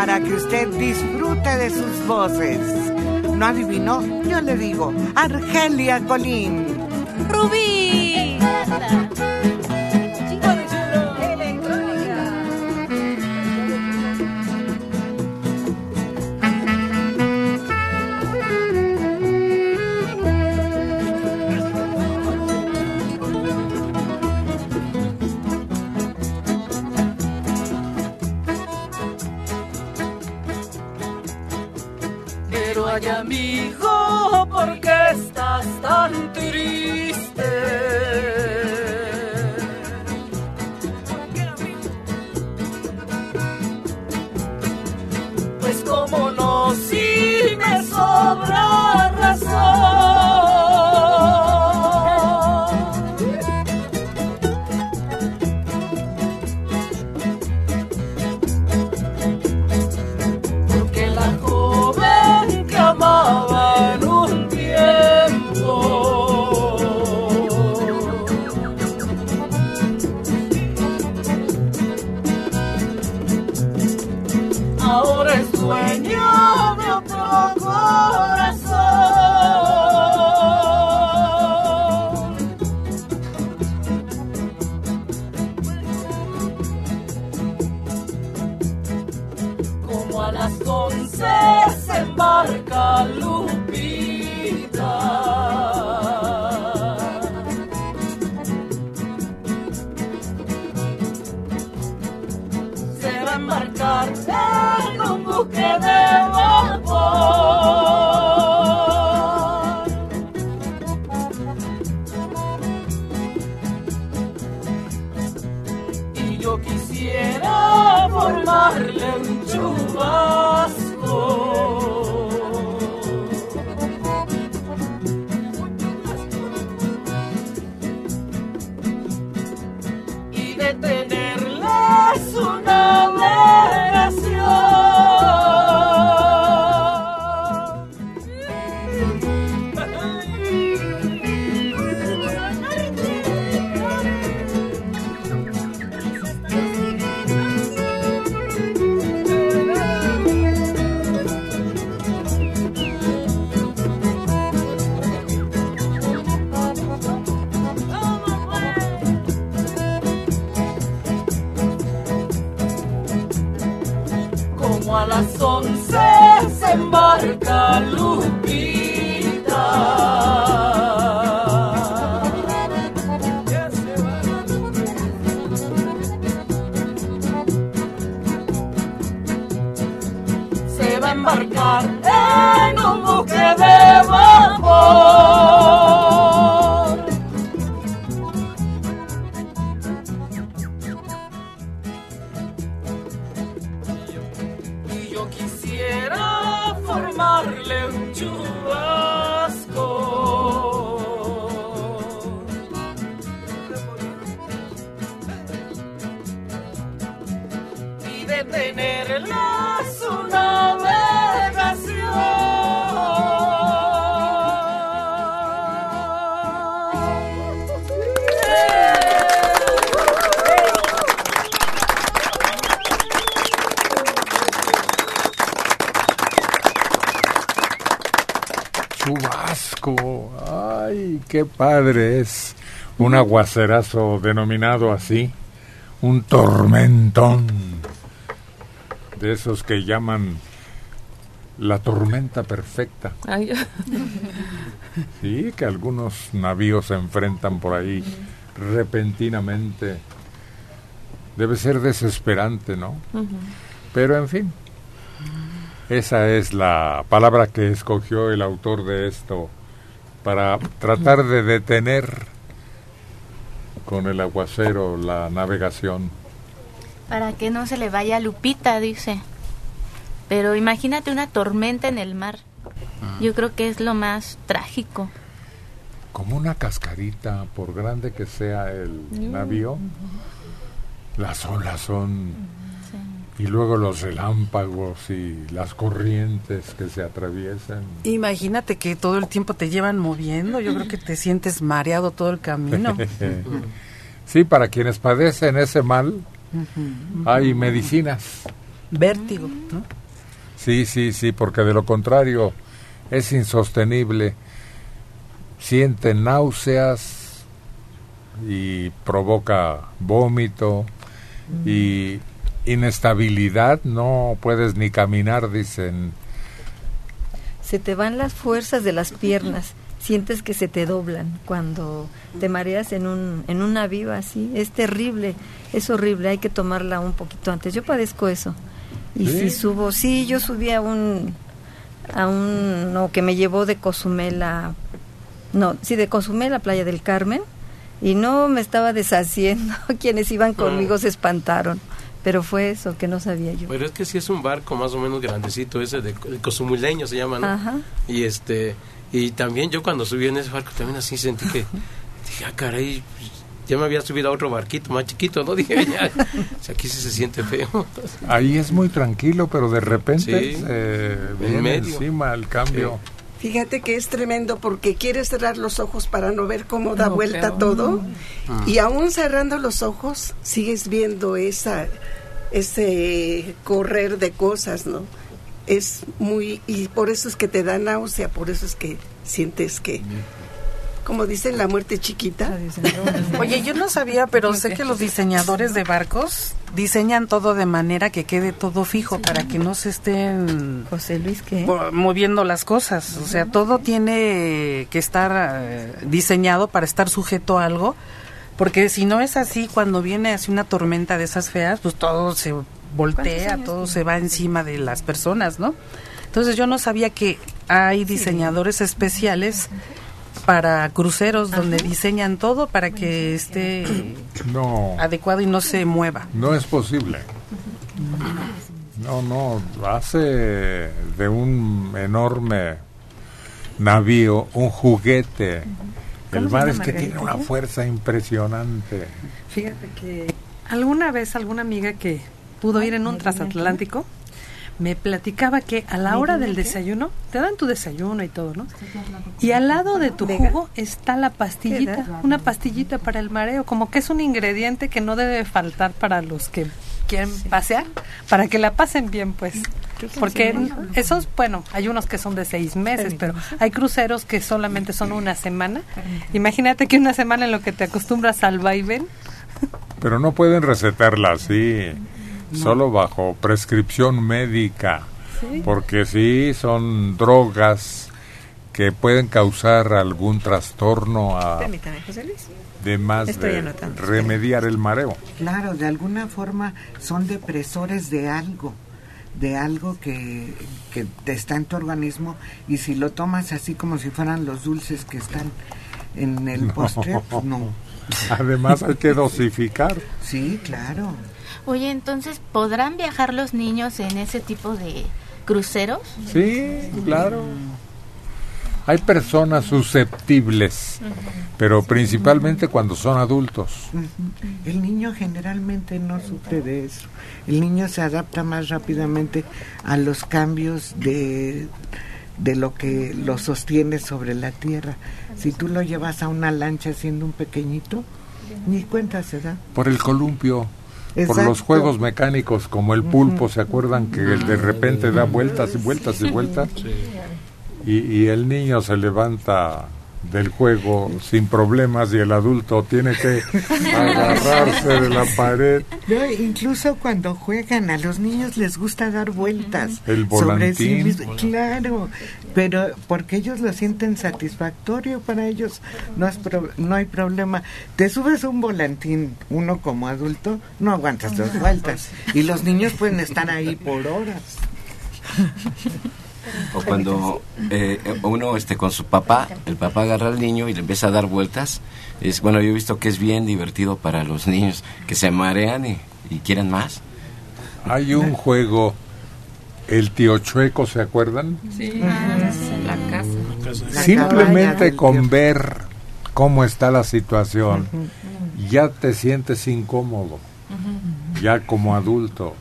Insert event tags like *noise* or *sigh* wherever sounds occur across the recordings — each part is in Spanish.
para que usted disfrute de sus voces. ¿No adivinó? Yo le digo, Argelia Colín. Rubí. Ay amigo, ¿por qué estás tan qué padre es un aguacerazo denominado así, un tormentón de esos que llaman la tormenta perfecta. Sí, que algunos navíos se enfrentan por ahí repentinamente. Debe ser desesperante, ¿no? Pero en fin, esa es la palabra que escogió el autor de esto para tratar de detener con el aguacero la navegación. Para que no se le vaya Lupita, dice. Pero imagínate una tormenta en el mar. Ah. Yo creo que es lo más trágico. Como una cascarita, por grande que sea el mm. navío, las olas son y luego los relámpagos y las corrientes que se atraviesan. Imagínate que todo el tiempo te llevan moviendo, yo creo que te sientes mareado todo el camino. *laughs* sí, para quienes padecen ese mal, hay medicinas vértigo, ¿no? Sí, sí, sí, porque de lo contrario es insostenible. Siente náuseas y provoca vómito y inestabilidad, no puedes ni caminar, dicen. Se te van las fuerzas de las piernas, sientes que se te doblan cuando te mareas en un en una viva así, es terrible, es horrible, hay que tomarla un poquito antes. Yo padezco eso. Y si subo, sí, yo subí a un a un no que me llevó de Cozumel a no, sí de Cozumel a Playa del Carmen y no me estaba deshaciendo, *laughs* quienes iban conmigo se espantaron. Pero fue eso que no sabía yo. Pero es que sí es un barco más o menos grandecito, ese de, de Cozumuleño se llama, ¿no? Ajá. Y este y también yo cuando subí en ese barco también así sentí que *laughs* dije, ah, caray, ya me había subido a otro barquito más chiquito, ¿no? *laughs* Dije, ya, o sea, aquí sí se siente feo. Ahí es muy tranquilo, pero de repente Sí, eh, en viene medio. encima el cambio. Fíjate que es tremendo porque quieres cerrar los ojos para no ver cómo da No, vuelta todo Ah. y aún cerrando los ojos sigues viendo esa ese correr de cosas, ¿no? Es muy y por eso es que te da náusea, por eso es que sientes que como dicen la muerte chiquita. Oye, yo no sabía, pero sé que los diseñadores de barcos diseñan todo de manera que quede todo fijo para que no se estén José Luis, ¿qué? mo- moviendo las cosas. O sea, todo tiene que estar eh, diseñado para estar sujeto a algo, porque si no es así, cuando viene así una tormenta de esas feas, pues todo se voltea, todo se va encima de las personas, ¿no? Entonces yo no sabía que hay diseñadores especiales para cruceros donde diseñan todo para que esté *clears throat* No, adecuado y no se mueva. no es posible. No, no, hace de un enorme navío un juguete. El mar es que tiene una fuerza impresionante. Fíjate que alguna vez alguna amiga que pudo ir en un transatlántico me platicaba que a la hora del desayuno te dan tu desayuno y todo, ¿no? Y al lado de tu jugo está la pastillita, una pastillita para el mareo, como que es un ingrediente que no debe faltar para los que quieren pasear, para que la pasen bien, pues. Porque esos, bueno, hay unos que son de seis meses, pero hay cruceros que solamente son una semana. Imagínate que una semana en lo que te acostumbras al vaivén, Pero no pueden recetarla así, solo bajo prescripción médica, porque sí son drogas que pueden causar algún trastorno a, Permítame, José Luis. de más Estoy de anotando. remediar el mareo. Claro, de alguna forma son depresores de algo, de algo que, que te está en tu organismo y si lo tomas así como si fueran los dulces que están en el *laughs* postre, pues no. Además hay que *laughs* dosificar. Sí, claro. Oye, entonces, ¿podrán viajar los niños en ese tipo de cruceros? Sí, claro. Hay personas susceptibles, pero principalmente cuando son adultos. El niño generalmente no sufre de eso. El niño se adapta más rápidamente a los cambios de, de lo que lo sostiene sobre la tierra. Si tú lo llevas a una lancha siendo un pequeñito, ni cuenta se da. Por el columpio, por los juegos mecánicos como el pulpo, ¿se acuerdan que el de repente da vueltas y vueltas y vueltas? Y, y el niño se levanta del juego sin problemas y el adulto tiene que *laughs* agarrarse de la pared. No, incluso cuando juegan, a los niños les gusta dar vueltas El sobre sí volantín. mismos. Claro, pero porque ellos lo sienten satisfactorio, para ellos no, es pro- no hay problema. Te subes un volantín, uno como adulto, no aguantas dos *laughs* vueltas. Y los niños pueden estar ahí por horas. *laughs* O cuando eh, uno este, con su papá, el papá agarra al niño y le empieza a dar vueltas. Es, bueno, yo he visto que es bien divertido para los niños que se marean y, y quieren más. Hay un juego, el tío chueco, ¿se acuerdan? La casa. La Simplemente cabaña con ver cómo está la situación, ya te sientes incómodo, ya como adulto.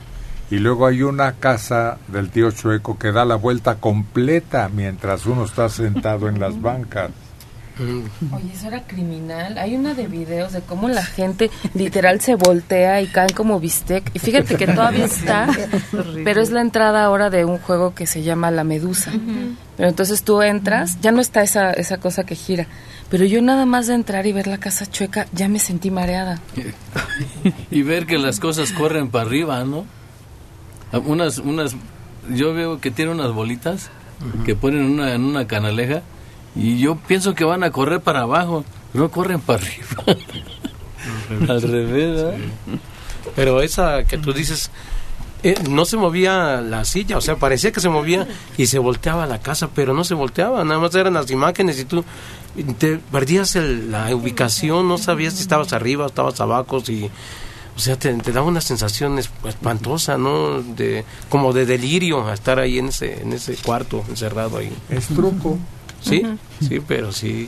Y luego hay una casa del tío Chueco que da la vuelta completa mientras uno está sentado en las *laughs* bancas. Oye, eso era criminal. Hay una de videos de cómo la gente literal se voltea y caen como bistec. Y fíjate que todavía está, *laughs* pero es la entrada ahora de un juego que se llama La Medusa. Pero entonces tú entras, ya no está esa, esa cosa que gira. Pero yo nada más de entrar y ver la casa chueca, ya me sentí mareada. *laughs* y ver que las cosas corren para arriba, ¿no? Unas, unas, yo veo que tiene unas bolitas que ponen una, en una canaleja y yo pienso que van a correr para abajo, no corren para arriba. *laughs* Al revés, ¿eh? Pero esa que tú dices, eh, no se movía la silla, o sea, parecía que se movía y se volteaba la casa, pero no se volteaba, nada más eran las imágenes y tú te perdías el- la ubicación, no sabías si estabas arriba estabas abajo, si, o sea, te, te daba una sensación es- espantosa, ¿no? De, como de delirio a estar ahí en ese, en ese cuarto, encerrado ahí. Es truco. Sí, sí, pero sí.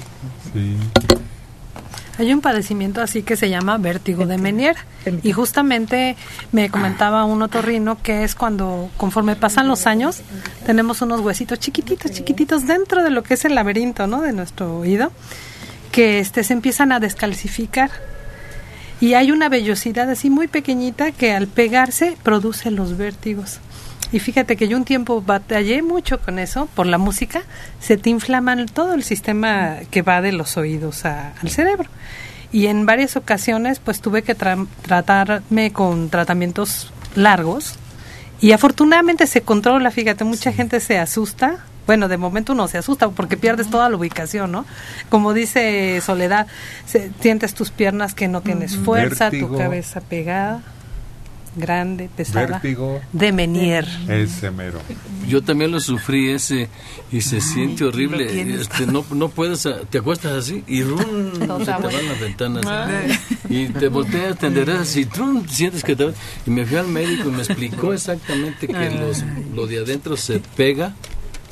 Hay un padecimiento así que se llama vértigo de Menier y justamente me comentaba un otorrino que es cuando conforme pasan los años tenemos unos huesitos chiquititos, chiquititos dentro de lo que es el laberinto, ¿no? De nuestro oído que este se empiezan a descalcificar y hay una vellosidad así muy pequeñita que al pegarse produce los vértigos. Y fíjate que yo un tiempo batallé mucho con eso, por la música, se te inflaman todo el sistema que va de los oídos a- al cerebro. Y en varias ocasiones pues tuve que tra- tratarme con tratamientos largos y afortunadamente se controla, fíjate, mucha gente se asusta. Bueno, de momento uno se asusta porque pierdes toda la ubicación, ¿no? Como dice Soledad, se- sientes tus piernas que no tienes fuerza, Vértigo. tu cabeza pegada, grande, pesada. Vértigo. De Menier. Ese mero. Yo también lo sufrí ese y se siente horrible. Este, no, no puedes, te acuestas así y rum, se te van las ventanas. Y te volteas, te enderezas y trum, sientes que te Y me fui al médico y me explicó exactamente que los, lo de adentro se pega.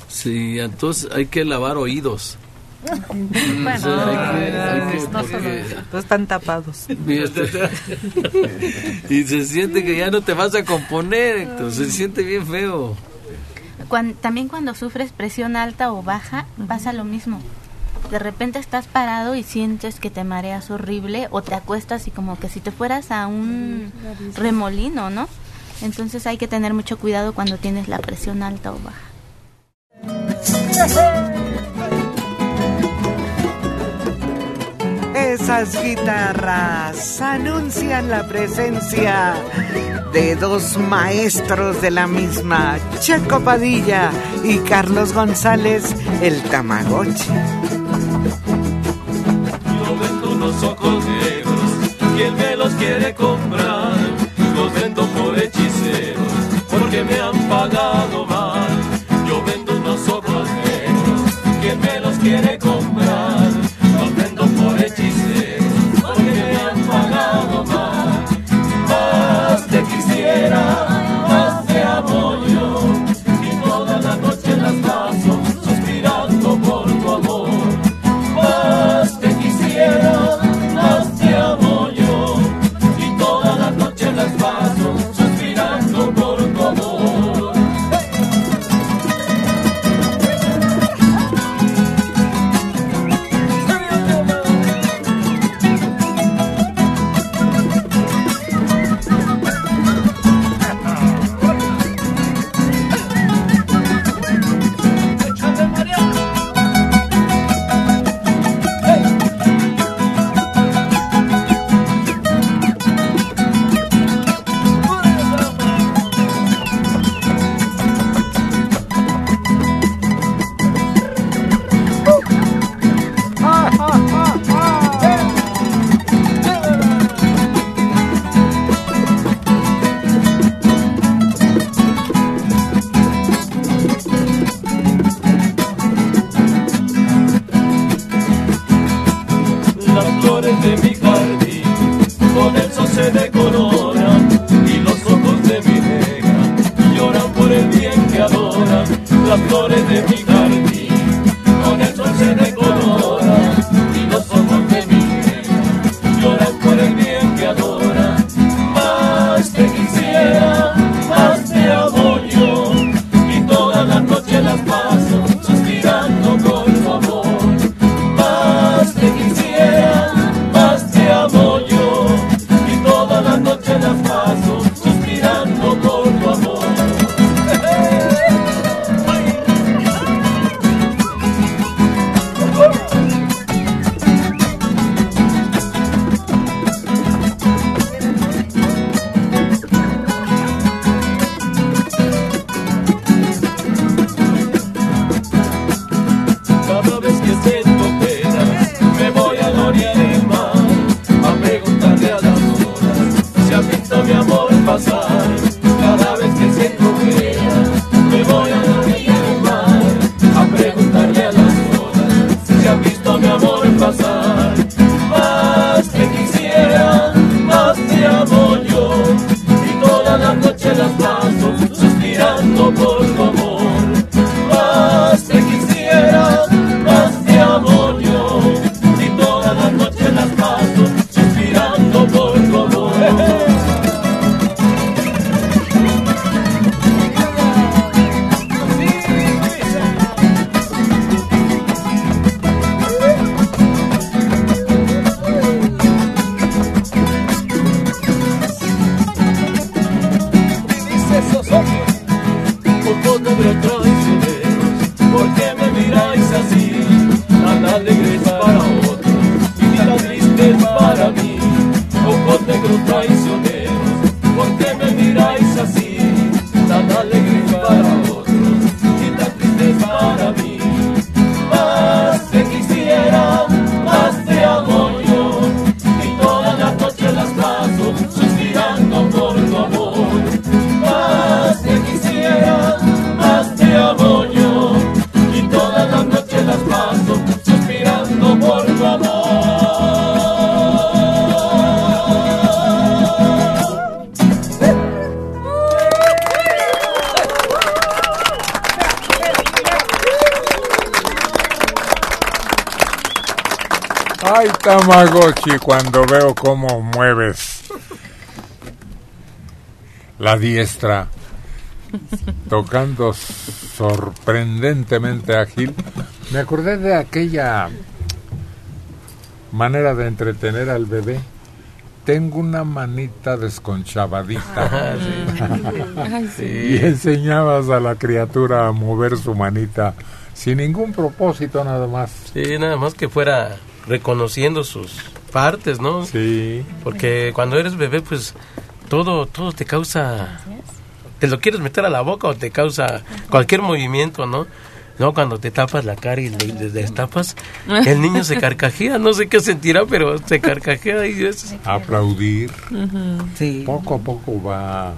Sí, entonces hay que lavar oídos. *laughs* Bueno, O sea, hay que- hay que- no porque- solo- están tapados. y, este- *laughs* y se siente que ya no te vas a componer, entonces se siente bien feo. Cuan- también cuando sufres presión alta o baja, pasa lo mismo. De repente estás parado y sientes que te mareas horrible o te acuestas y como que si te fueras a un remolino, ¿no? Entonces hay que tener mucho cuidado cuando tienes la presión alta o baja. Esas guitarras anuncian la presencia de dos maestros de la misma, Checo Padilla y Carlos González, el Tamagotchi. Yo vendo unos ojos negros, ¿quién me los quiere comprar? Los vendo por hechiceros, porque me han pagado mal. Tamagotchi, cuando veo cómo mueves la diestra, tocando sorprendentemente ágil, me acordé de aquella manera de entretener al bebé. Tengo una manita desconchavadita. Sí. Y enseñabas a la criatura a mover su manita sin ningún propósito nada más. Sí, nada más que fuera reconociendo sus partes, ¿no? Sí. Porque cuando eres bebé, pues todo, todo te causa, te lo quieres meter a la boca o te causa cualquier movimiento, ¿no? No, cuando te tapas la cara y le, le destapas, el niño se carcajea, no sé qué sentirá, pero se carcajea y es... Aplaudir. Sí. Poco a poco va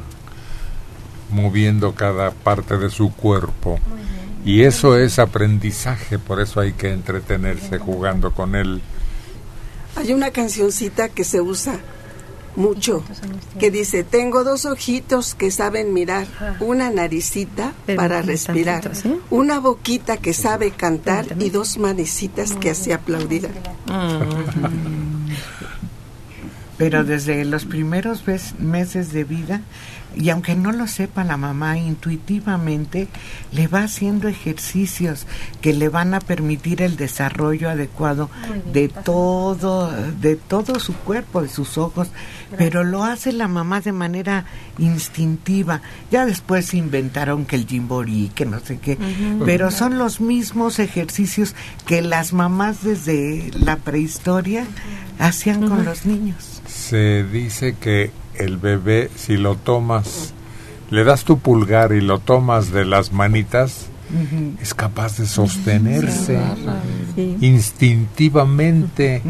moviendo cada parte de su cuerpo. Y eso es aprendizaje, por eso hay que entretenerse jugando con él. Hay una cancioncita que se usa mucho que dice, tengo dos ojitos que saben mirar, una naricita para respirar, una boquita que sabe cantar y dos manecitas que hace aplaudir. Pero desde los primeros meses de vida, y aunque no lo sepa la mamá intuitivamente, le va haciendo ejercicios que le van a permitir el desarrollo adecuado de todo, de todo su cuerpo, de sus ojos, pero lo hace la mamá de manera instintiva. Ya después inventaron que el jimborí, que no sé qué, pero son los mismos ejercicios que las mamás desde la prehistoria hacían con los niños. Se dice que el bebé, si lo tomas, le das tu pulgar y lo tomas de las manitas, es capaz de sostenerse Sí. instintivamente.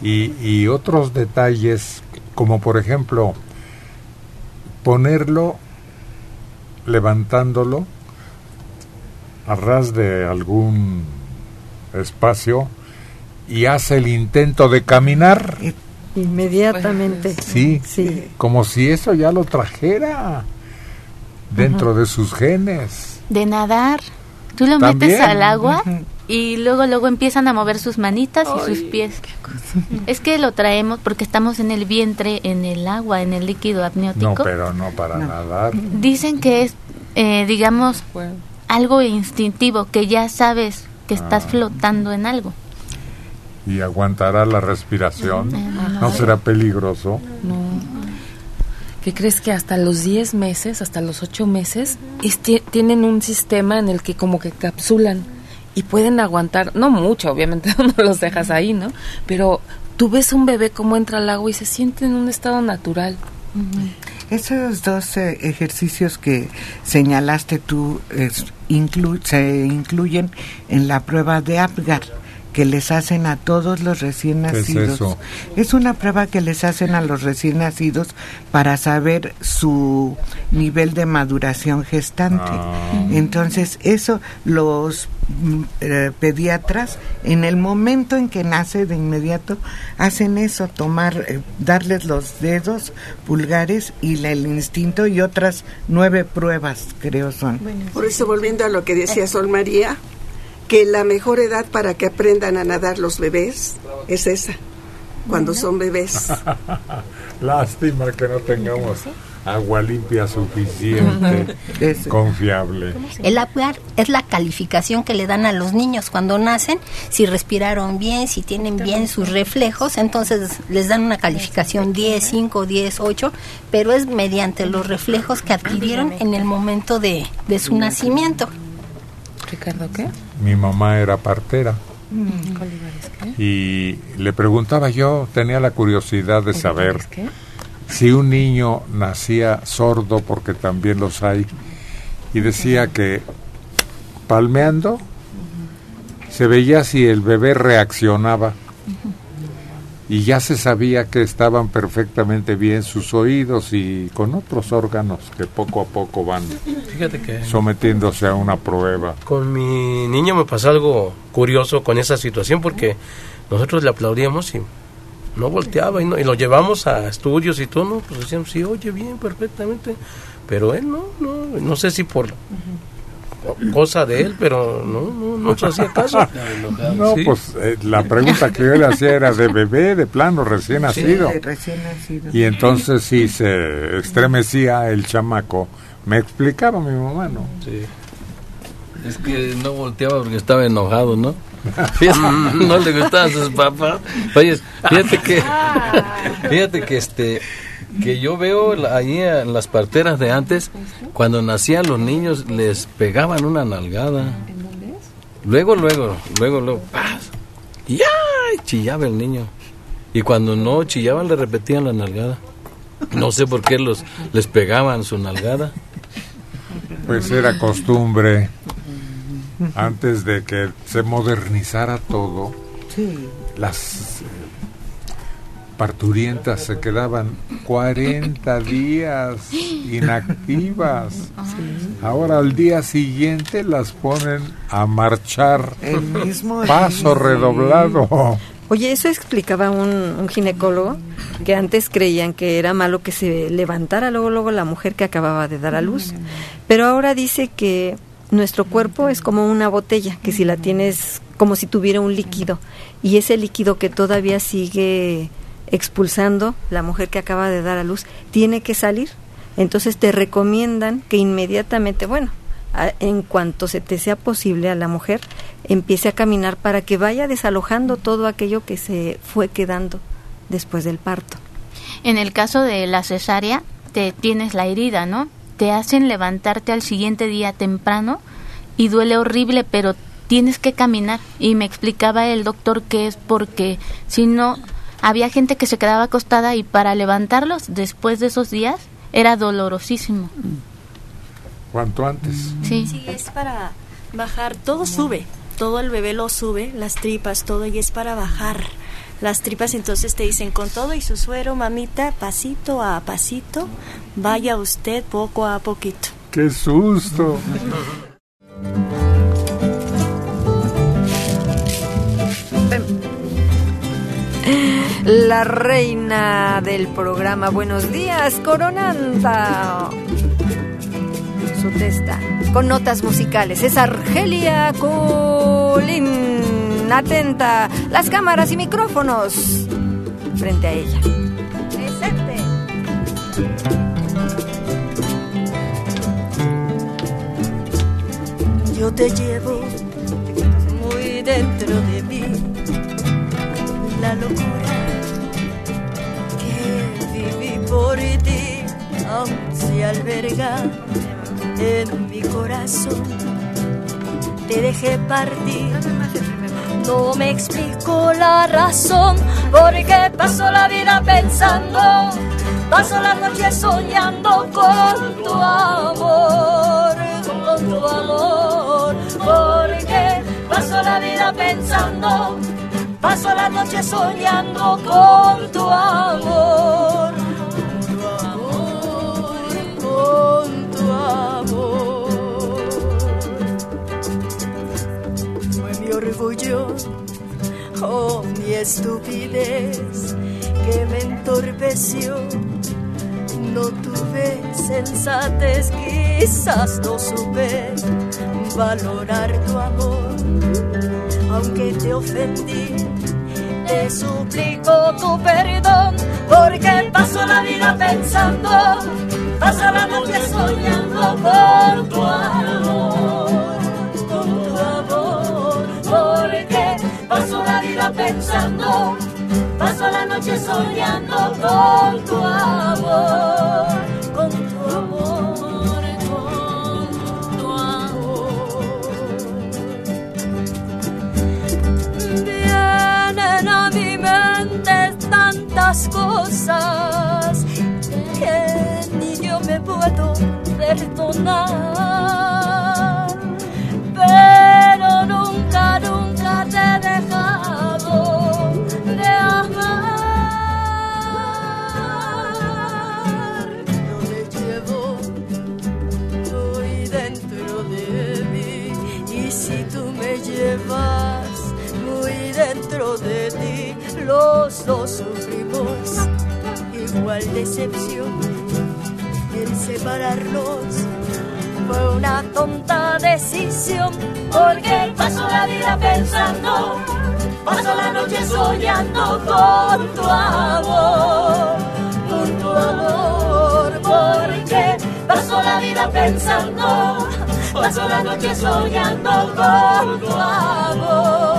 Y, y otros detalles, como por ejemplo, ponerlo levantándolo a ras de algún espacio y hace el intento de caminar. Inmediatamente. Sí, Sí. como si eso ya lo trajera dentro de sus genes. De nadar. Tú lo También. metes al agua y luego luego empiezan a mover sus manitas y sus pies. Es que lo traemos porque estamos en el vientre, en el agua, en el líquido amniótico. No, pero no para nadar. Dicen que es, eh, digamos, algo instintivo, que ya sabes que estás Ah. flotando en algo. Y aguantará la respiración. ¿No será peligroso? No. ¿Qué crees que hasta los 10 meses, hasta los 8 meses, es- ti- tienen un sistema en el que como que capsulan y pueden aguantar, no mucho, obviamente *laughs* no los dejas ahí, ¿no? Pero tú ves un bebé como entra al agua y se siente en un estado natural. Esos dos eh, ejercicios que señalaste tú es- inclu- se incluyen en la prueba de Apgar, que les hacen a todos los recién ¿Qué es nacidos. eso? Es una prueba que les hacen a los recién nacidos para saber su nivel de maduración gestante. Ah. Entonces, eso los mm, eh, pediatras, en el momento en que nace de inmediato, hacen eso, tomar, eh, darles los dedos pulgares y la- el instinto y otras nueve pruebas, creo son. Por eso, volviendo a lo que decía Sol María, que la mejor edad para que aprendan a nadar los bebés es esa, cuando son bebés. *laughs* Lástima que no tengamos agua limpia suficiente, *laughs* confiable. El APGAR es la calificación que le dan a los niños cuando nacen, si respiraron bien, si tienen bien sus reflejos, entonces les dan una calificación 10, 5, 10, 8, pero es mediante los reflejos que adquirieron en el momento de, de su nacimiento. Ricardo, ¿qué? Mi mamá era partera. Y le preguntaba yo, tenía la curiosidad de saber si un niño nacía sordo, porque también los hay, y decía que palmeando se veía si el bebé reaccionaba y ya se sabía que estaban perfectamente bien sus oídos y con otros órganos que poco a poco van Fíjate que sometiéndose a una prueba. con mi niño me pasó algo curioso con esa situación porque nosotros le aplaudíamos y no volteaba y, no, y lo llevamos a estudios y todo, ¿no? Pues decíamos, sí, oye bien, perfectamente. Pero él no, no, no sé si por cosa de él, pero no, no, no se hacía caso. *laughs* No, Sí. pues eh, la pregunta que yo le hacía era de bebé, de plano, recién nacido. De recién nacido. Y entonces sí se estremecía el chamaco. Me explicaba mi mamá, ¿no? Sí. Es que no volteaba porque estaba enojado, ¿no? *laughs* Fíjate, no le gustaban sus papás. Oye, fíjate que, *laughs* fíjate que este, que yo veo ahí en las parteras de antes, cuando nacían los niños les pegaban una nalgada. Luego, luego, luego, luego, ¡paz! y ¡ay! chillaba el niño. Y cuando no chillaban le repetían la nalgada. No sé por qué los les pegaban su nalgada. Pues era costumbre, antes de que se modernizara todo, Sí. las parturientas se quedaban 40 días inactivas. Ahora al día siguiente las ponen a marchar El mismo paso día. redoblado. Oye, eso explicaba un, un ginecólogo que antes creían que era malo que se levantara luego luego la mujer que acababa de dar a luz, pero ahora dice que nuestro cuerpo es como una botella, que si la tienes como si tuviera un líquido y ese líquido que todavía sigue expulsando la mujer que acaba de dar a luz tiene que salir. Entonces te recomiendan que inmediatamente, bueno, a- en cuanto se te sea posible a la mujer, empiece a caminar para que vaya desalojando todo aquello que se fue quedando después del parto. En el caso de la cesárea, te tienes la herida, ¿no? Te hacen levantarte al siguiente día temprano y duele horrible, pero tienes que caminar. Y me explicaba el doctor que es porque si no, había gente que se quedaba acostada y para levantarlos después de esos días era dolorosísimo. Cuanto antes. Sí. Sí, es para bajar, todo sube, todo el bebé lo sube, las tripas, todo, y es para bajar las tripas. Entonces te dicen, con todo y su suero, mamita, pasito a pasito, vaya usted poco a poquito. ¡Qué susto! La reina del programa Buenos Días, coronando su testa con notas musicales. Es Argelia Colín. Atenta, las cámaras y micrófonos frente a ella. Presente. Yo te llevo muy dentro de mí la locura por ti aún se alberga en mi corazón. Te dejé partir. No me explico la razón porque paso la vida pensando, paso la noche soñando con tu amor, con tu amor, porque paso paso la vida pensando, paso la noche soñando con tu amor. Fue mi orgullo oh mi estupidez que me entorpeció. No tuve sensatez, quizás no supe valorar tu amor. Aunque te ofendí, te suplico tu perdón, porque paso la vida pensando, paso la noche soñando con tu amor, con tu amor, porque paso la vida pensando, paso la noche soñando con tu amor, con tu amor, con tu amor. Vienen a mi mente tantas cosas puedo perdonar, pero nunca, nunca te he dejado de amar. Yo te llevo muy dentro de mí y si tú me llevas muy dentro de ti, los dos sufrimos igual decepción el separarnos fue una tonta decisión porque paso la vida pensando paso la noche soñando con tu amor con tu amor porque paso la vida pensando paso la noche soñando con tu amor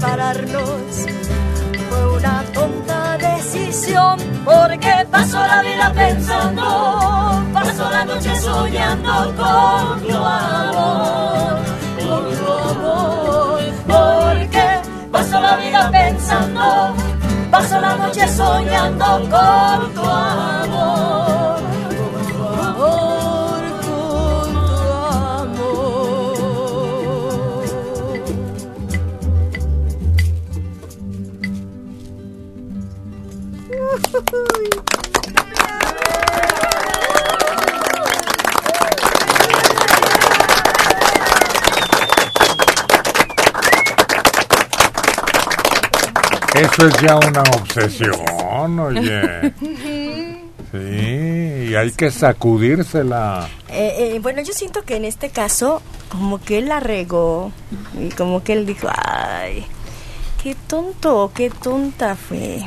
separarnos. Fue una tonta decisión porque paso la vida pensando, paso la noche soñando con tu amor, con tu amor, porque paso la vida pensando, paso la noche soñando con tu amor. Eso es ya una obsesión, oye. *laughs* Sí, y hay que sacudírsela. Eh, eh, bueno, yo siento que en este caso, como que él la regó y como que él dijo, ay, qué tonto, qué tonta fue.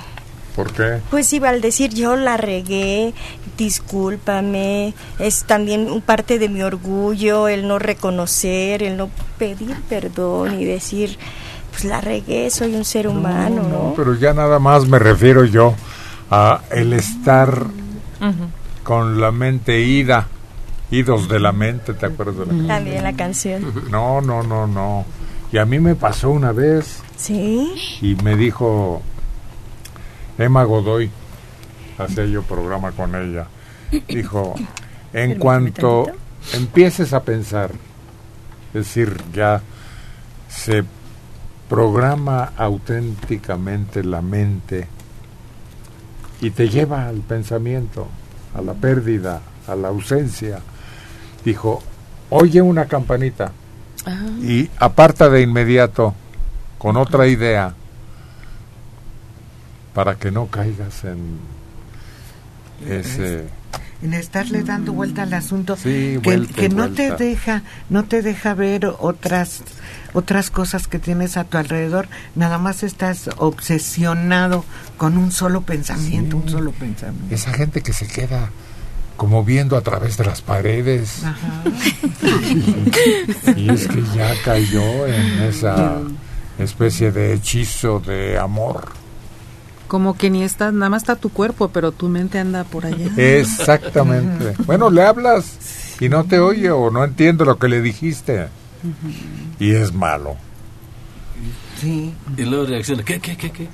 ¿Por qué? Pues iba al decir yo la regué, discúlpame, es también parte de mi orgullo el no reconocer, el no pedir perdón y decir, pues la regué, soy un ser humano, ¿no? Pero ya nada más me refiero yo a el estar con la mente ida, idos de la mente, ¿te acuerdas de la canción? También la canción. No, no, no, no. Y a mí me pasó una vez ¿Sí? y me dijo Emma Godoy, hacía yo programa con ella, dijo, en cuanto empieces a pensar, es decir, ya se programa auténticamente la mente y te lleva al pensamiento, a la pérdida, a la ausencia. Dijo, oye una campanita y aparta de inmediato con otra idea para que no caigas en ese en estarle dando vuelta al asunto Sí, que, vuelta y que no te deja no te deja ver otras otras cosas que tienes a tu alrededor. Nada más estás obsesionado con un solo pensamiento un solo pensamiento. Esa gente que se queda como viendo a través de las paredes. Ajá. *laughs* y es que ya cayó en esa especie de hechizo de amor Como que ni está, nada más está tu cuerpo, pero tu mente anda por allá. *laughs* exactamente bueno le hablas y no te oye o no entiende lo que le dijiste y es malo Sí. Y luego reacciona, ¿qué, qué, qué, qué?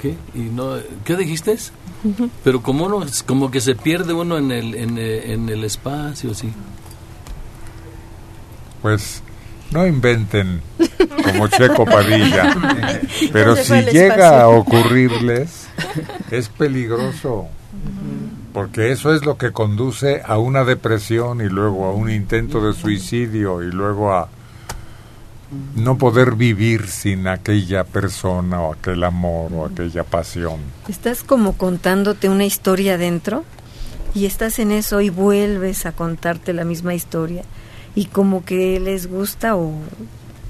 ¿Qué? Y no, ¿Qué dijiste? Pero como uno, como que se pierde uno en el, en, eh, en el espacio, sí. pues no inventen como Checo Padilla, *laughs* pero si llega a ocurrirles, es peligroso, porque eso es lo que conduce a una depresión y luego a un intento de suicidio y luego a no poder vivir sin aquella persona o aquel amor o aquella pasión. Estás como contándote una historia dentro y estás en eso y vuelves a contarte la misma historia y como que les gusta o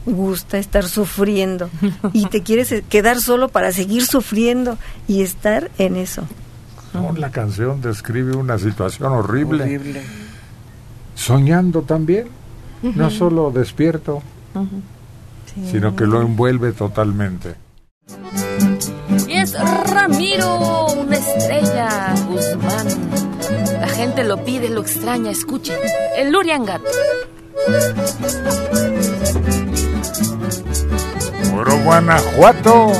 gusta estar sufriendo *laughs* y te quieres quedar solo para seguir sufriendo y estar en eso. No, La canción describe una situación horrible, Horrible. soñando también, no solo despierto, sino que lo envuelve totalmente. Y es Ramiro, una estrella, Guzmán. La gente lo pide, lo extraña, escuchen. El Luriangat. Puro Guanajuato.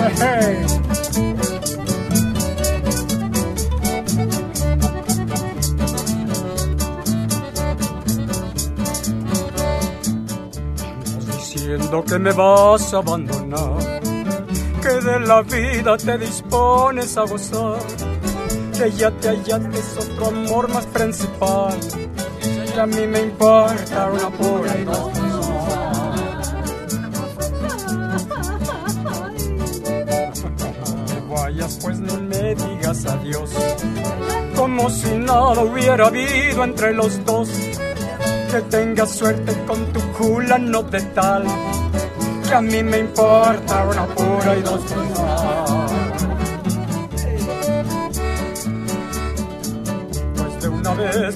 diciendo que me vas a abandonar, que de la vida te dispones a gozar, que ya te hallates otro amor más principal, y a mí me importa una pura y dos. No vayas pues no me digas adiós, como si nada hubiera habido entre los dos. Que tengas suerte con tu cula, no de tal. Que a mí me importa una pura y dos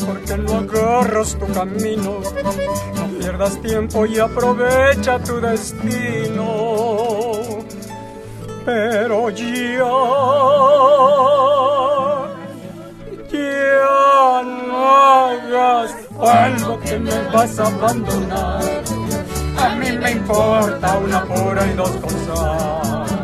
Porque no agarras tu camino, no pierdas tiempo y aprovecha tu destino. Pero ya ya no hagas algo que me vas a abandonar. A mí me importa una pura y dos cosas.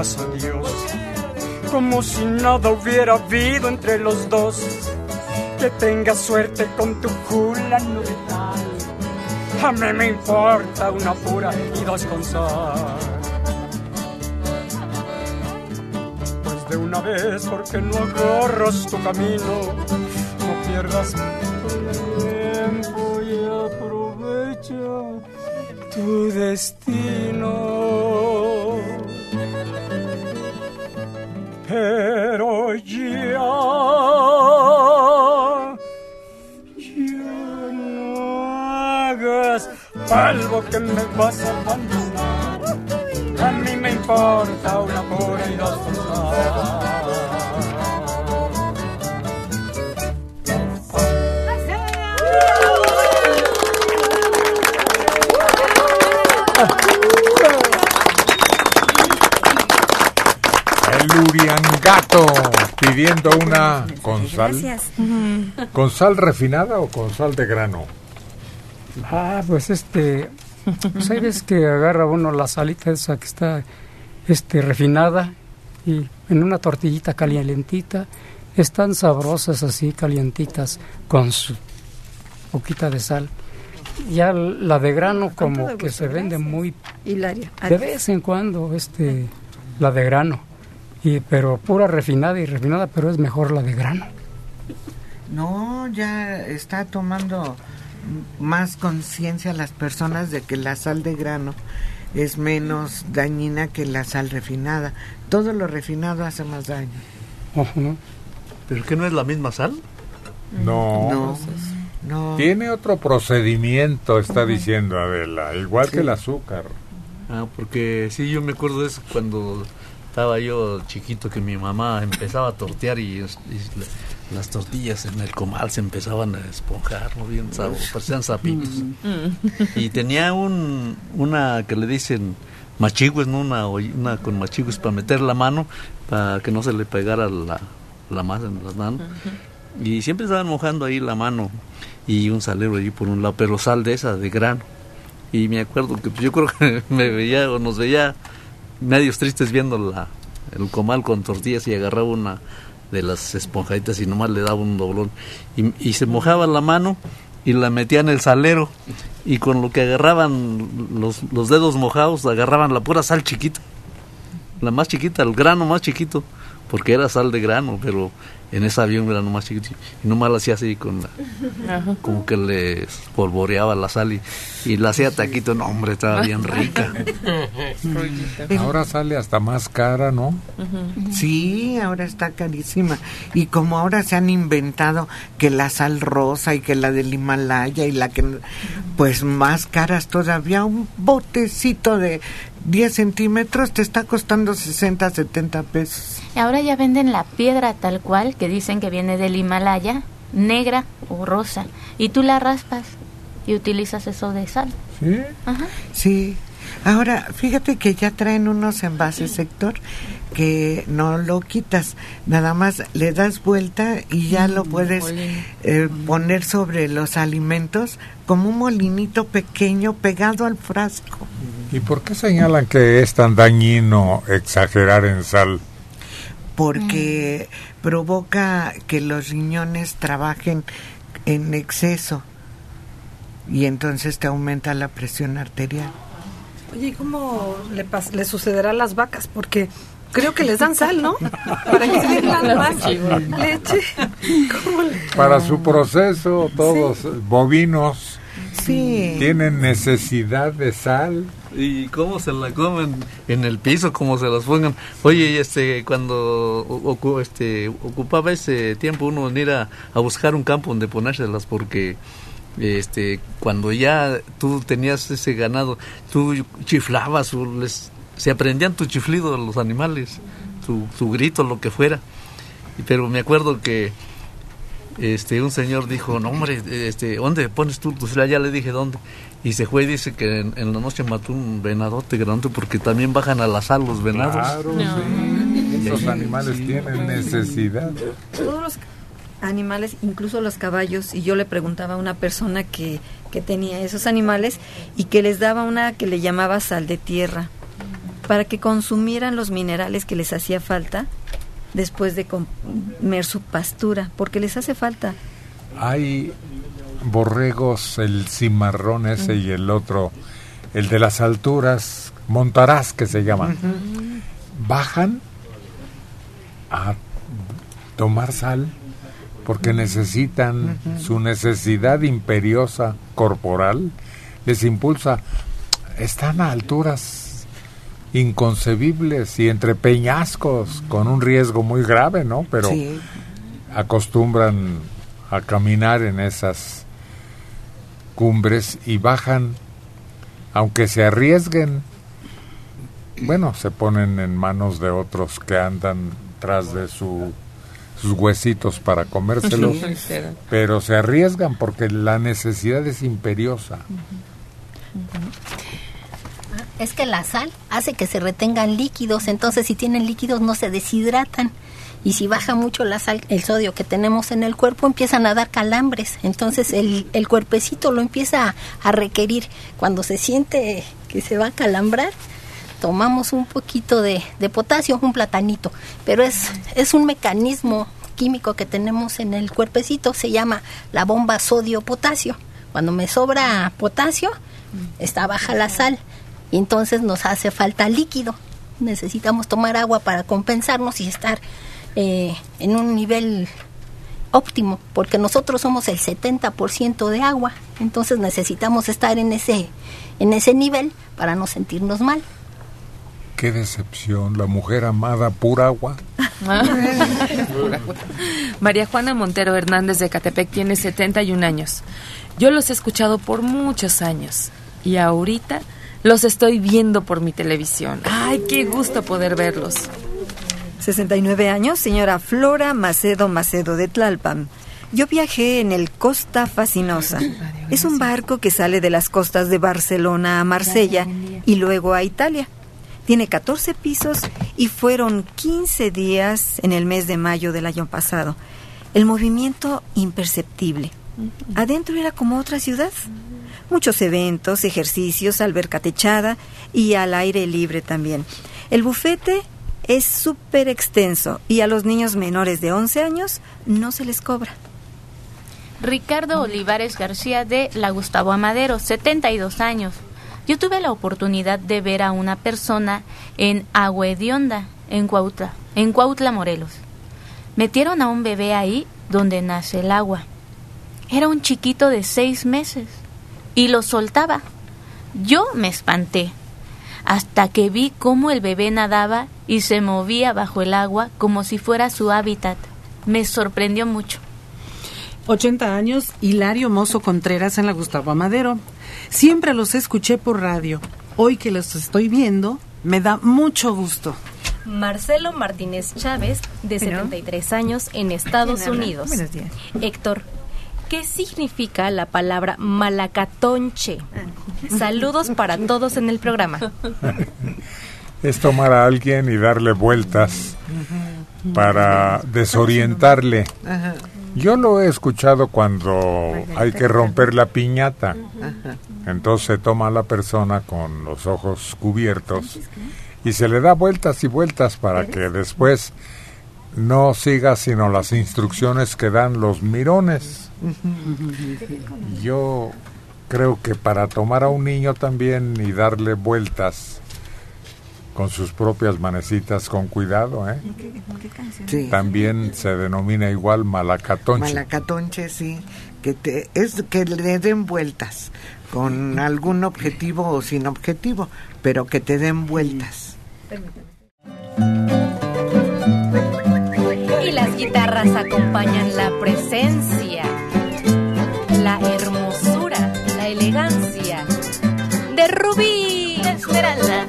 Digas adiós como si nada hubiera habido entre los dos. Que tengas suerte con tu cula no de tal a mí me importa una pura y dos con sal. Pues de una vez porque no agarras tu camino no pierdas tiempo y aprovecha tu destino. Pero ya, ya no hagas algo que me vas a. A mí me importa una pura dos. Pidiendo una con sal. Gracias. ¿Con sal refinada o con sal de grano? Ah, pues este, pues hay veces que agarra uno la salita esa que está este refinada y en una tortillita calientita, están sabrosas así calientitas con su poquita de sal. Ya la de grano como que se vende muy Hilaria. de vez en cuando este la de grano. Y pero pura refinada y refinada, pero es mejor la de grano. No, ya está tomando más conciencia las personas de que la sal de grano es menos dañina que la sal refinada. Todo lo refinado hace más daño. ¿Pero que no es la misma sal? No. No, no. Tiene otro procedimiento, está diciendo Adela, igual que el azúcar. Ah, porque sí, yo me acuerdo de eso cuando estaba yo chiquito que mi mamá empezaba a tortear y, y la- las tortillas en el comal se empezaban a esponjar, ¿no? bien sabrosos, parecían sapitos. Y tenía un, una que le dicen machigües, ¿no? Una, una con machigües para meter la mano, para que no se le pegara la, la masa en las manos. Y siempre estaban mojando ahí la mano y un salero allí por un lado, pero sal de esa, de grano. Y me acuerdo que pues, yo creo que *laughs* me veía o nos veía medios tristes viendo la, el comal con tortillas y agarraba una de las esponjaditas y nomás le daba un doblón. Y, se mojaba la mano y la metía en el salero y con lo que agarraban los, los dedos mojados agarraban la pura sal chiquita. La más chiquita, el grano más chiquito, porque era sal de grano, pero en ese avión era nomás chiquito. Y nomás la hacía así con la, como que le polvoreaba la sal y, y la hacía taquito. No, hombre, estaba bien rica. *laughs* Ahora sale hasta más cara, ¿no? Sí, ahora está carísima. Y como ahora se han inventado que la sal rosa y que la del Himalaya y la que, pues más caras todavía, un botecito de 10 centímetros te está costando 60, 70 pesos. Y ahora ya venden la piedra tal cual, que dicen que viene del Himalaya, negra o rosa. Y tú la raspas y utilizas eso de sal. Sí. Ajá. Sí. Ahora, fíjate que ya traen unos envases sector que no lo quitas, nada más le das vuelta y ya lo puedes eh, poner sobre los alimentos como un molinito pequeño pegado al frasco. ¿Y por qué señalan que es tan dañino exagerar en sal? Porque provoca que los riñones trabajen en exceso y entonces te aumenta la presión arterial. Oye, ¿y cómo le, pas- le sucederá a las vacas? Porque creo que les dan sal, ¿no? *laughs* Para que tengan más leche. ¿Cómo le- Para su proceso, todos bovinos Sí. tienen necesidad de sal. ¿Y cómo se la comen en el piso? ¿Cómo se las pongan? Oye, este, cuando ocu- este, ocupaba ese tiempo uno en ir a, buscar un campo donde ponérselas porque este, cuando ya tú tenías ese ganado, tú chiflabas se aprendían tu chiflido los animales, tu, tu grito, lo que fuera. Pero me acuerdo que este un señor dijo, no hombre, este, ¿dónde pones tú fila? Ya le dije dónde. Y se fue y dice que en, en la noche mató un venadote grande porque también bajan a la sal los venados. Claro, sí. Esos animales tienen necesidad. Todos los animales, incluso los caballos, y yo le preguntaba a una persona que, que tenía esos animales y que les daba una que le llamaba sal de tierra para que consumieran los minerales que les hacía falta después de comer su pastura, porque les hace falta. Hay borregos, el cimarrón ese y el otro, el de las alturas, montarás que se llama. Bajan a tomar sal porque necesitan su necesidad imperiosa corporal les impulsa están a alturas inconcebibles y entre peñascos con un riesgo muy grave, ¿no? Pero Sí. acostumbran a caminar en esas cumbres y bajan, aunque se arriesguen, bueno, se ponen en manos de otros que andan tras de su, sus huesitos para comérselos, Sí. pero se arriesgan porque la necesidad es imperiosa. Es que la sal hace que se retengan líquidos, entonces si tienen líquidos no se deshidratan. Y si baja mucho la sal, el sodio que tenemos en el cuerpo empiezan a dar calambres, entonces el, el cuerpecito lo empieza a, requerir. Cuando se siente que se va a calambrar, tomamos un poquito de, de potasio, un platanito, pero es, es un mecanismo químico que tenemos en el cuerpecito, se llama la bomba sodio-potasio. Cuando me sobra potasio, está baja la sal y entonces nos hace falta líquido. Necesitamos tomar agua para compensarnos y estar eh, en un nivel óptimo, porque nosotros somos el 70% de agua, entonces necesitamos estar en ese, en ese nivel para no sentirnos mal. Qué decepción, la mujer amada pura agua. *laughs* María Juana Montero Hernández de Catepec tiene 71 años. Yo los he escuchado por muchos años y ahorita los estoy viendo por mi televisión. Ay, qué gusto poder verlos. 69 años, señora Flora Macedo Macedo de Tlalpan. Yo viajé en el Costa Fascinosa. Es un barco que sale de las costas de Barcelona a Marsella y luego a Italia. Tiene 14 pisos y fueron 15 días en el mes de mayo del año pasado. El movimiento imperceptible. Adentro era como otra ciudad. Muchos eventos, ejercicios, alberca techada y al aire libre también. El bufete es súper extenso y a los niños menores de 11 años no se les cobra. Ricardo Olivares García de La Gustavo Amadero, 72 años. Yo tuve la oportunidad de ver a una persona en Agua Hedionda, en Cuautla, en Cuautla, Morelos. Metieron a un bebé ahí donde nace el agua. Era un chiquito de seis meses y lo soltaba. Yo me espanté hasta que vi cómo el bebé nadaba y se movía bajo el agua como si fuera su hábitat. Me sorprendió mucho. 80 años, Hilario Mozo Contreras en la Gustavo Amadero. Siempre los escuché por radio. Hoy que los estoy viendo, me da mucho gusto. Marcelo Martínez Chávez, de Bueno. 73 años, en Estados. Unidos. Buenos días. Héctor, ¿qué significa la palabra malacatonche? Saludos para todos en el programa. *laughs* Es tomar a alguien y darle vueltas para desorientarle. Yo lo he escuchado cuando hay que romper la piñata. Entonces se toma a la persona con los ojos cubiertos y se le da vueltas y vueltas para que después no siga sino las instrucciones que dan los mirones. *laughs* Yo creo que para tomar a un niño también y darle vueltas con sus propias manecitas con cuidado, ¿eh? Sí. También se denomina igual malacatonche. Malacatonche, sí, que te, es que le den vueltas con algún objetivo o sin objetivo, pero que te den vueltas. Y las guitarras acompañan la presencia, elegancia de Rubí Esmeralda.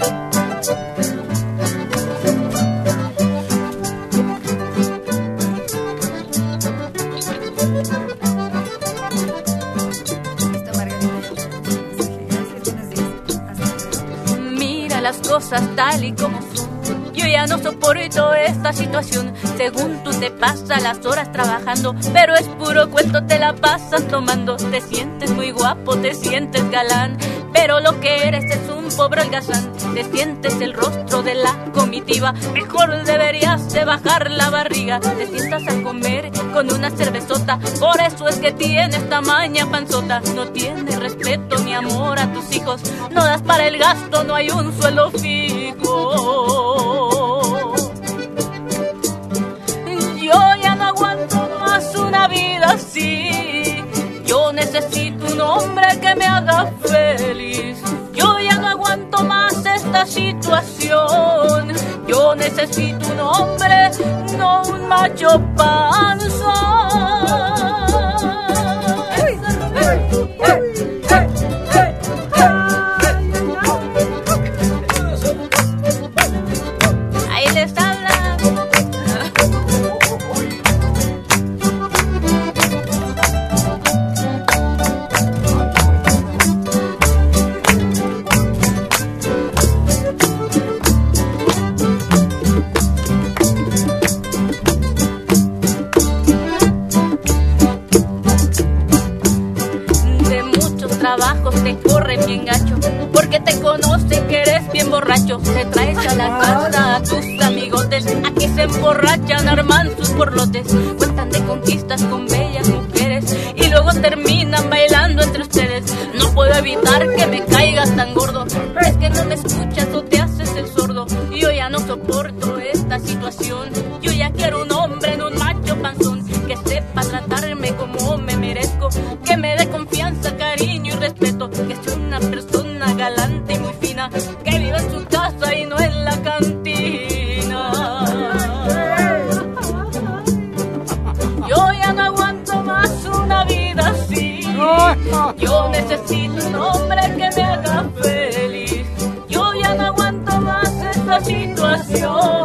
Mira las cosas tal y como son. Ya no soporto esta situación. Según tú te pasas las horas trabajando, pero es puro cuento, te la pasas tomando. Te sientes muy guapo, te sientes galán, pero lo que eres es un pobre holgazán. Te sientes el rostro de la comitiva. Mejor deberías de bajar la barriga. Te sientas a comer con una cervezota. Por eso es que tienes tamaña panzota. No tienes respeto ni amor a tus hijos. No das para el gasto, no hay un suelo fijo. Una vida así. Yo necesito un hombre que me haga feliz. Yo ya no aguanto más esta situación. Yo necesito un hombre, no un macho Ahí porque te conocen que eres bien borracho. Te traes a la casa a tus amigotes, aquí se emborrachan, arman sus porlotes, cuentan de conquistas con bellas mujeres y luego terminan bailando entre ustedes. No puedo evitar que me caigas tan gordo, es que no me escuchas o te haces el sordo. Yo ya no soporto esta situación, yo ya quiero un hombre Yo necesito un hombre que me haga feliz. Yo ya no aguanto más esta situación.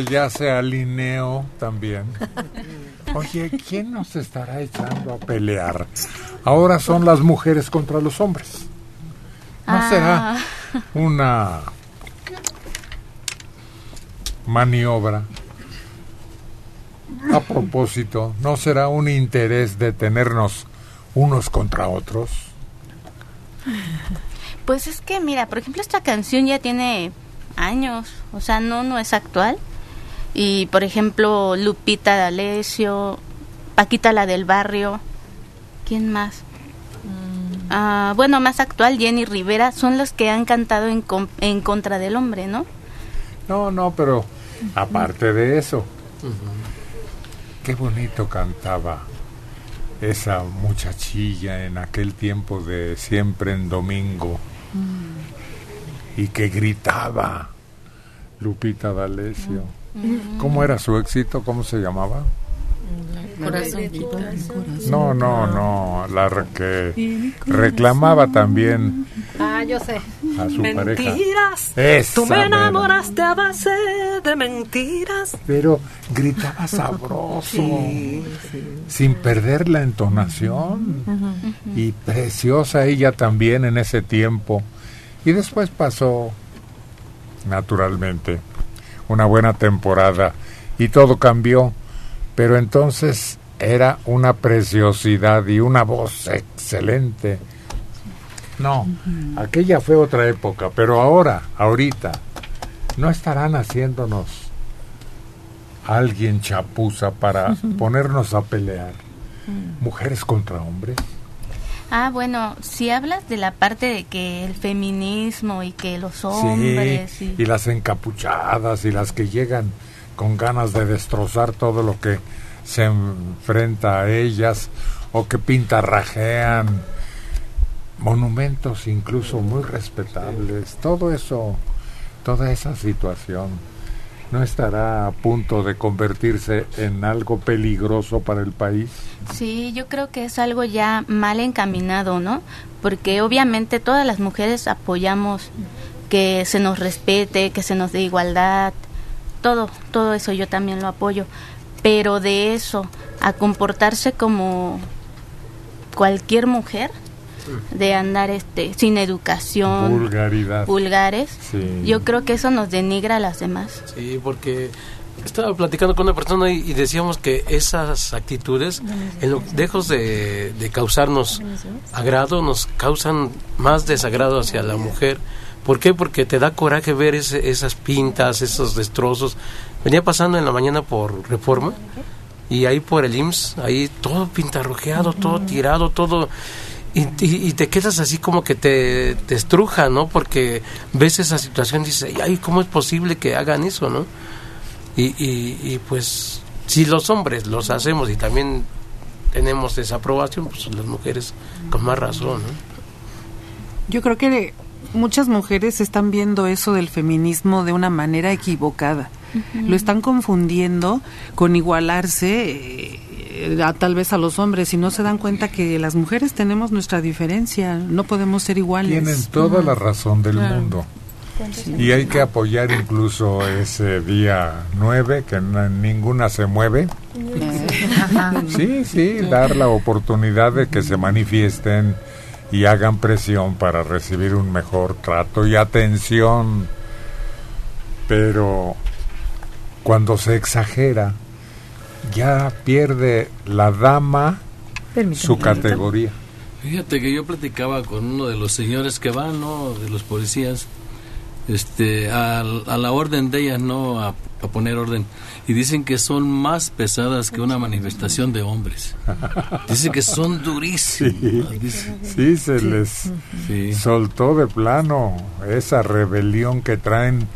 Ya se alineó también. Oye, ¿quién nos estará echando a pelear? Ahora son las mujeres contra los hombres. ¿No Ah. será una maniobra? A propósito, ¿no será un interés de tenernos unos contra otros? Pues es que, mira, por ejemplo, esta canción ya tiene años, o sea, no, no es actual. Y, por ejemplo, Lupita D'Alessio, Paquita la del barrio, ¿quién más? Ah, bueno, más actual, Jenny Rivera, son los que han cantado en, en contra del hombre, ¿no? No, no, pero aparte de eso, qué bonito cantaba esa muchachilla en aquel tiempo de siempre en domingo y que gritaba Lupita D'Alessio. ¿Cómo era su éxito? ¿Cómo se llamaba? No, no, no, la que reclamaba también Ah, yo sé. a su pareja. Mentiras. Esa Tú me mera. enamoraste a base de mentiras. Pero gritaba sabroso, sin perder la entonación. Y preciosa ella también en ese tiempo. Y después pasó, naturalmente, una buena temporada y todo cambió. Pero entonces era una preciosidad y una voz excelente. No, aquella fue otra época, pero ahora, ahorita, no estarán haciéndonos alguien chapuza para *laughs* ponernos a pelear. Mujeres contra hombres. Ah, bueno, si hablas de la parte de que el feminismo y que los hombres Sí, y... y las encapuchadas y las que llegan con ganas de destrozar todo lo que se enfrenta a ellas o que pintarrajean monumentos incluso muy respetables, todo eso, toda esa situación no estará a punto de convertirse en algo peligroso para el país. Sí, yo creo que es algo ya mal encaminado, ¿no? Porque obviamente todas las mujeres apoyamos que se nos respete, que se nos dé igualdad, todo, todo eso yo también lo apoyo. Pero de eso a comportarse como cualquier mujer, de andar este sin educación, Vulgaridad. vulgares, Sí. yo creo que eso nos denigra a las demás. Sí, porque estaba platicando con una persona y, y decíamos que esas actitudes, en lo, lejos de, de causarnos agrado, nos causan más desagrado hacia la mujer. ¿Por qué? Porque te da coraje ver ese- esas pintas, esos destrozos. Venía pasando en la mañana por Reforma y ahí por el IMSS, ahí todo pintarrojeado, todo tirado, todo... Y, y- y te quedas así como que te, te estruja, ¿no? Porque ves esa situación y dices, ay, ¿cómo es posible que hagan eso, no? Y, y, y pues, si los hombres los hacemos y también tenemos desaprobación, pues las mujeres con más razón, ¿no? Yo creo que muchas mujeres están viendo eso del feminismo de una manera equivocada. Lo están confundiendo con igualarse eh, a, tal vez a los hombres y no se dan cuenta que las mujeres tenemos nuestra diferencia, no podemos ser iguales. Tienen toda la razón del Claro. mundo. Y hay que apoyar incluso ese día 9, que na- ninguna se mueve. Sí, sí, dar la oportunidad de que se manifiesten y hagan presión para recibir un mejor trato y atención. Pero cuando se exagera, ya pierde la dama su categoría. Fíjate que yo platicaba con uno de los señores que van, ¿no? De los policías, este, al- a, la orden de ellas, ¿no? A, a poner orden. Y dicen que son más pesadas que una manifestación de hombres. *laughs* Dicen que son durísimas. Dicen- Sí, se les soltó de plano esa rebelión que traen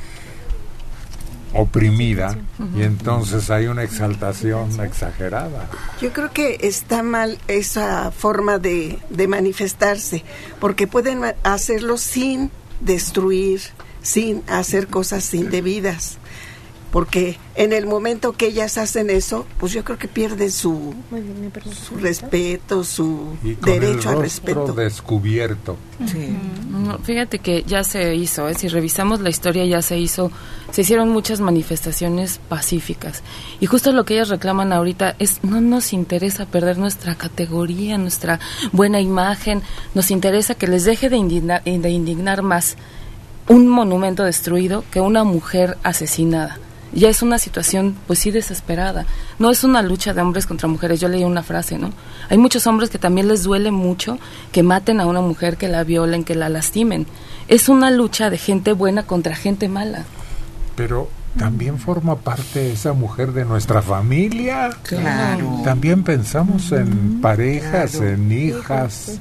oprimida y entonces hay una exaltación exagerada. Yo creo que está mal esa forma de, de manifestarse, porque pueden hacerlo sin destruir, sin hacer cosas indebidas. Porque en el momento que ellas hacen eso, pues yo creo que pierden su, su respeto, su Y con derecho el al respeto. descubierto. No, fíjate que ya se hizo, ¿eh? si revisamos la historia ya se hizo, se hicieron muchas manifestaciones pacíficas y justo lo que ellas reclaman ahorita es no nos interesa perder nuestra categoría, nuestra buena imagen, nos interesa que les deje de indignar, de indignar más un monumento destruido que una mujer asesinada. Ya es una situación, pues sí, desesperada. No es una lucha de hombres contra mujeres. Yo leí una frase, ¿no? Hay muchos hombres que también les duele mucho que maten a una mujer, que la violen, que la lastimen. Es una lucha de gente buena contra gente mala. Pero también forma parte esa mujer de nuestra familia. Claro. También pensamos en parejas, en hijas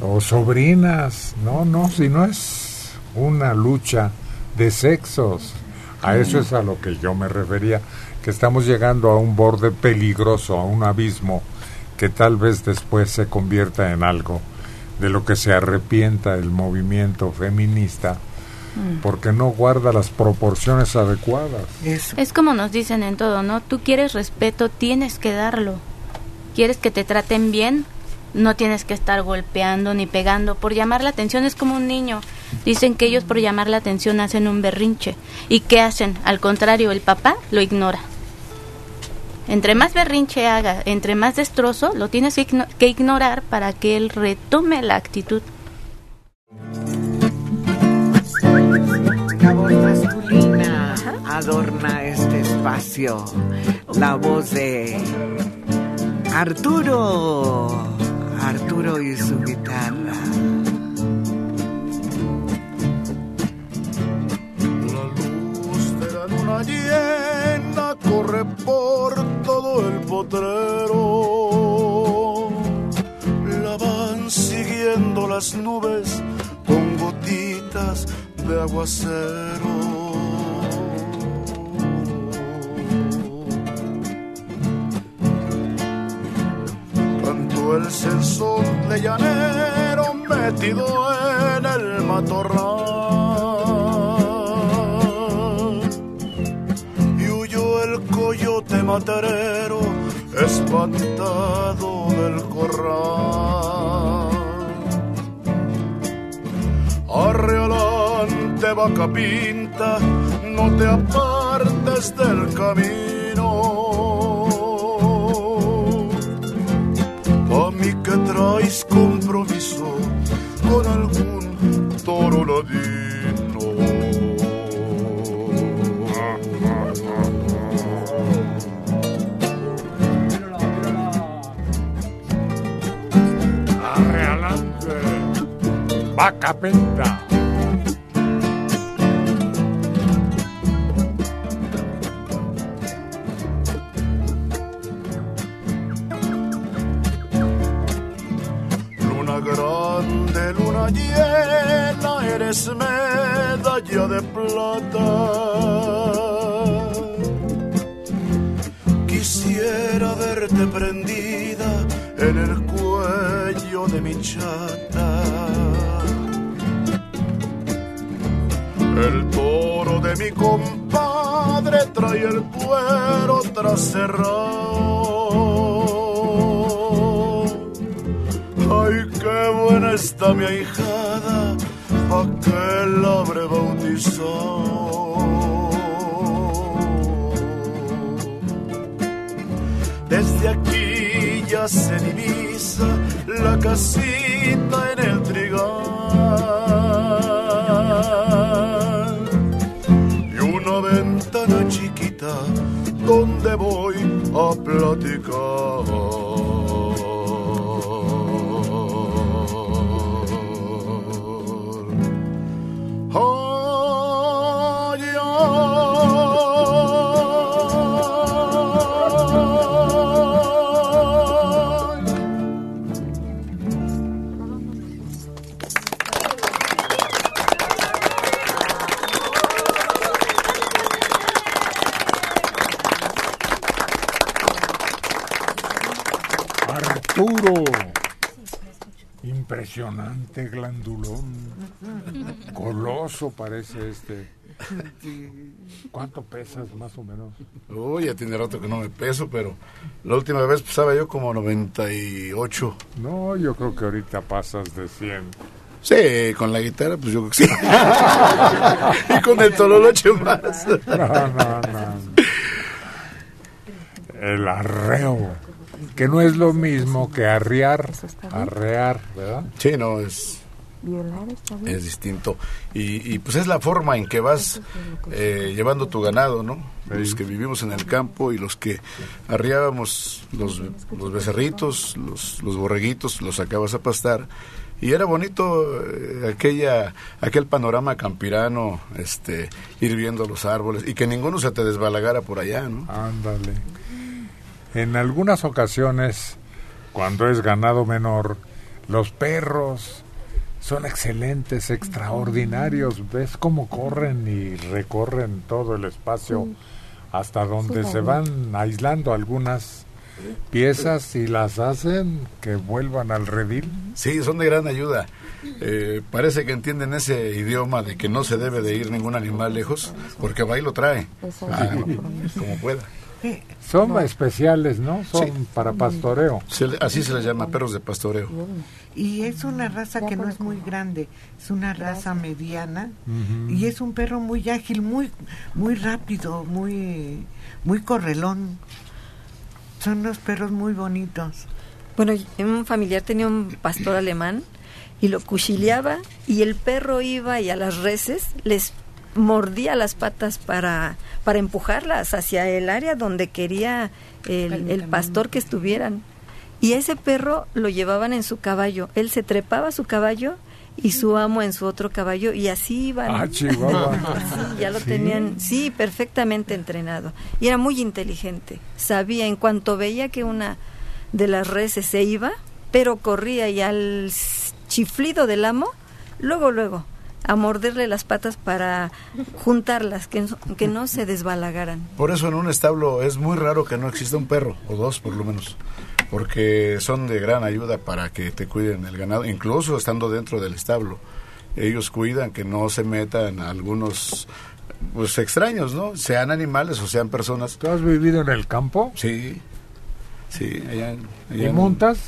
o sobrinas. No, no, si no es una lucha de sexos. A eso es a lo que yo me refería, que estamos llegando a un borde peligroso, a un abismo que tal vez después se convierta en algo de lo que se arrepienta el movimiento feminista porque no guarda las proporciones adecuadas. Es como nos dicen en todo, ¿no? Tú quieres respeto, tienes que darlo. ¿Quieres que te traten bien? No tienes que estar golpeando ni pegando. Por llamar la atención es como un niño. Dicen que ellos por llamar la atención hacen un berrinche. ¿Y qué hacen? Al contrario, el papá lo ignora. Entre más berrinche haga, entre más destrozo, lo tienes que igno- que ignorar para que él retome la actitud. La voz masculina adorna este espacio. La voz de Arturo. Arturo y su guitarra. de la luna llena corre por todo el potrero. La van siguiendo las nubes con gotitas de aguacero. El sensor de llanero metido en el matorral y huyó el coyote materero espantado del corral. Arrealante vaca pinta, no te apartes del camino. A mí que traes compromiso con algún toro ladino. Vaca penta. Luna grande, luna llena, eres medalla de plata. Quisiera verte prendida en el cuello de mi chata. El toro de mi compadre trae el cuero trascerrado. Está mi ahijada aquel habré bautizado. Desde aquí ya se divisa la casita en el trigal y una ventana chiquita donde voy a platicar. Parece este. *laughs* ¿Cuánto pesas más o menos? Uy, ya tiene rato que no me peso, pero la última vez pesaba yo como 98. No, yo creo que ahorita pasas de 100. Sí, con la guitarra, pues yo creo que sí. *laughs* y con el tololoche más. No, no, no. El arreo, que no es lo mismo que arriar, arrear, ¿verdad? Sí, no, es, es distinto. Y, y, pues es la forma en que vas eh, llevando tu ganado, ¿no? Los que vivimos en el campo y los que arriábamos los, los becerritos, los, los borreguitos, los sacabas a pastar. Y era bonito eh, aquella, aquel panorama campirano, este, ir viendo los árboles y que ninguno se te desbalagara por allá, ¿no? Ándale. En algunas ocasiones, cuando es ganado menor, los perros son excelentes, extraordinarios. ¿Ves cómo corren y recorren todo el espacio hasta donde se van aislando algunas piezas y las hacen que vuelvan al redil? Sí, son de gran ayuda. Eh, parece que entienden ese idioma de que no se debe de ir ningún animal lejos, porque va y lo trae, Ah, *laughs* como pueda. Son especiales, ¿no? Son Sí. para pastoreo. Se le- así se les llama, perros de pastoreo. Y es una raza que no es muy grande, es una raza mediana y es un perro muy ágil, muy muy rápido, muy muy correlón. Son unos perros muy bonitos. Bueno, un familiar tenía un pastor alemán y lo cuchileaba y el perro iba y a las reses les mordía las patas para, para empujarlas hacia el área donde quería el, el pastor que estuvieran. Y ese perro lo llevaban en su caballo. Él se trepaba a su caballo y su amo en su otro caballo y así iban. Ah, Chihuahua. *laughs* Sí, ya lo Sí. tenían, sí, perfectamente entrenado. Y era muy inteligente. Sabía, en cuanto veía que una de las reses se iba, pero corría y al chiflido del amo, luego, luego, a morderle las patas para juntarlas, que, no- que no se desbalagaran. Por eso en un establo es muy raro que no exista un perro, o dos por lo menos, porque son de gran ayuda para que te cuiden el ganado, incluso estando dentro del establo. Ellos cuidan que no se metan algunos pues extraños, ¿no? Sean animales o sean personas. ¿Tú has vivido en el campo? Sí, sí, allá, ¿Y en- montas?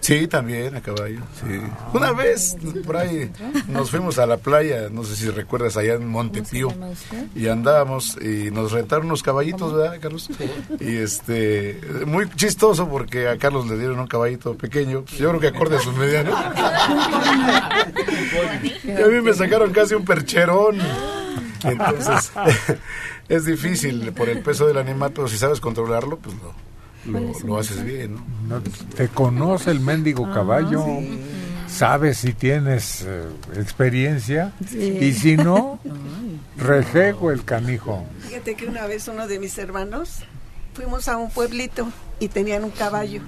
Sí, también a caballo, sí. Una vez por ahí nos fuimos a la playa, no sé si recuerdas, allá en Montepío, y andábamos y nos rentaron unos caballitos, ¿verdad, Carlos? Y este, muy chistoso porque a Carlos le dieron un caballito pequeño, pues, yo creo que acorde a sus medianos. Y a mí me sacaron casi un percherón. Entonces, *laughs* es difícil por el peso del animal, pero si sabes controlarlo, pues lo, lo, lo haces bien, ¿no? No, te conoce el mendigo caballo, sabes si tienes eh, experiencia Sí. y si no, *laughs* rejego el canijo. Fíjate que una vez uno de mis hermanos fuimos a un pueblito y tenían un caballo.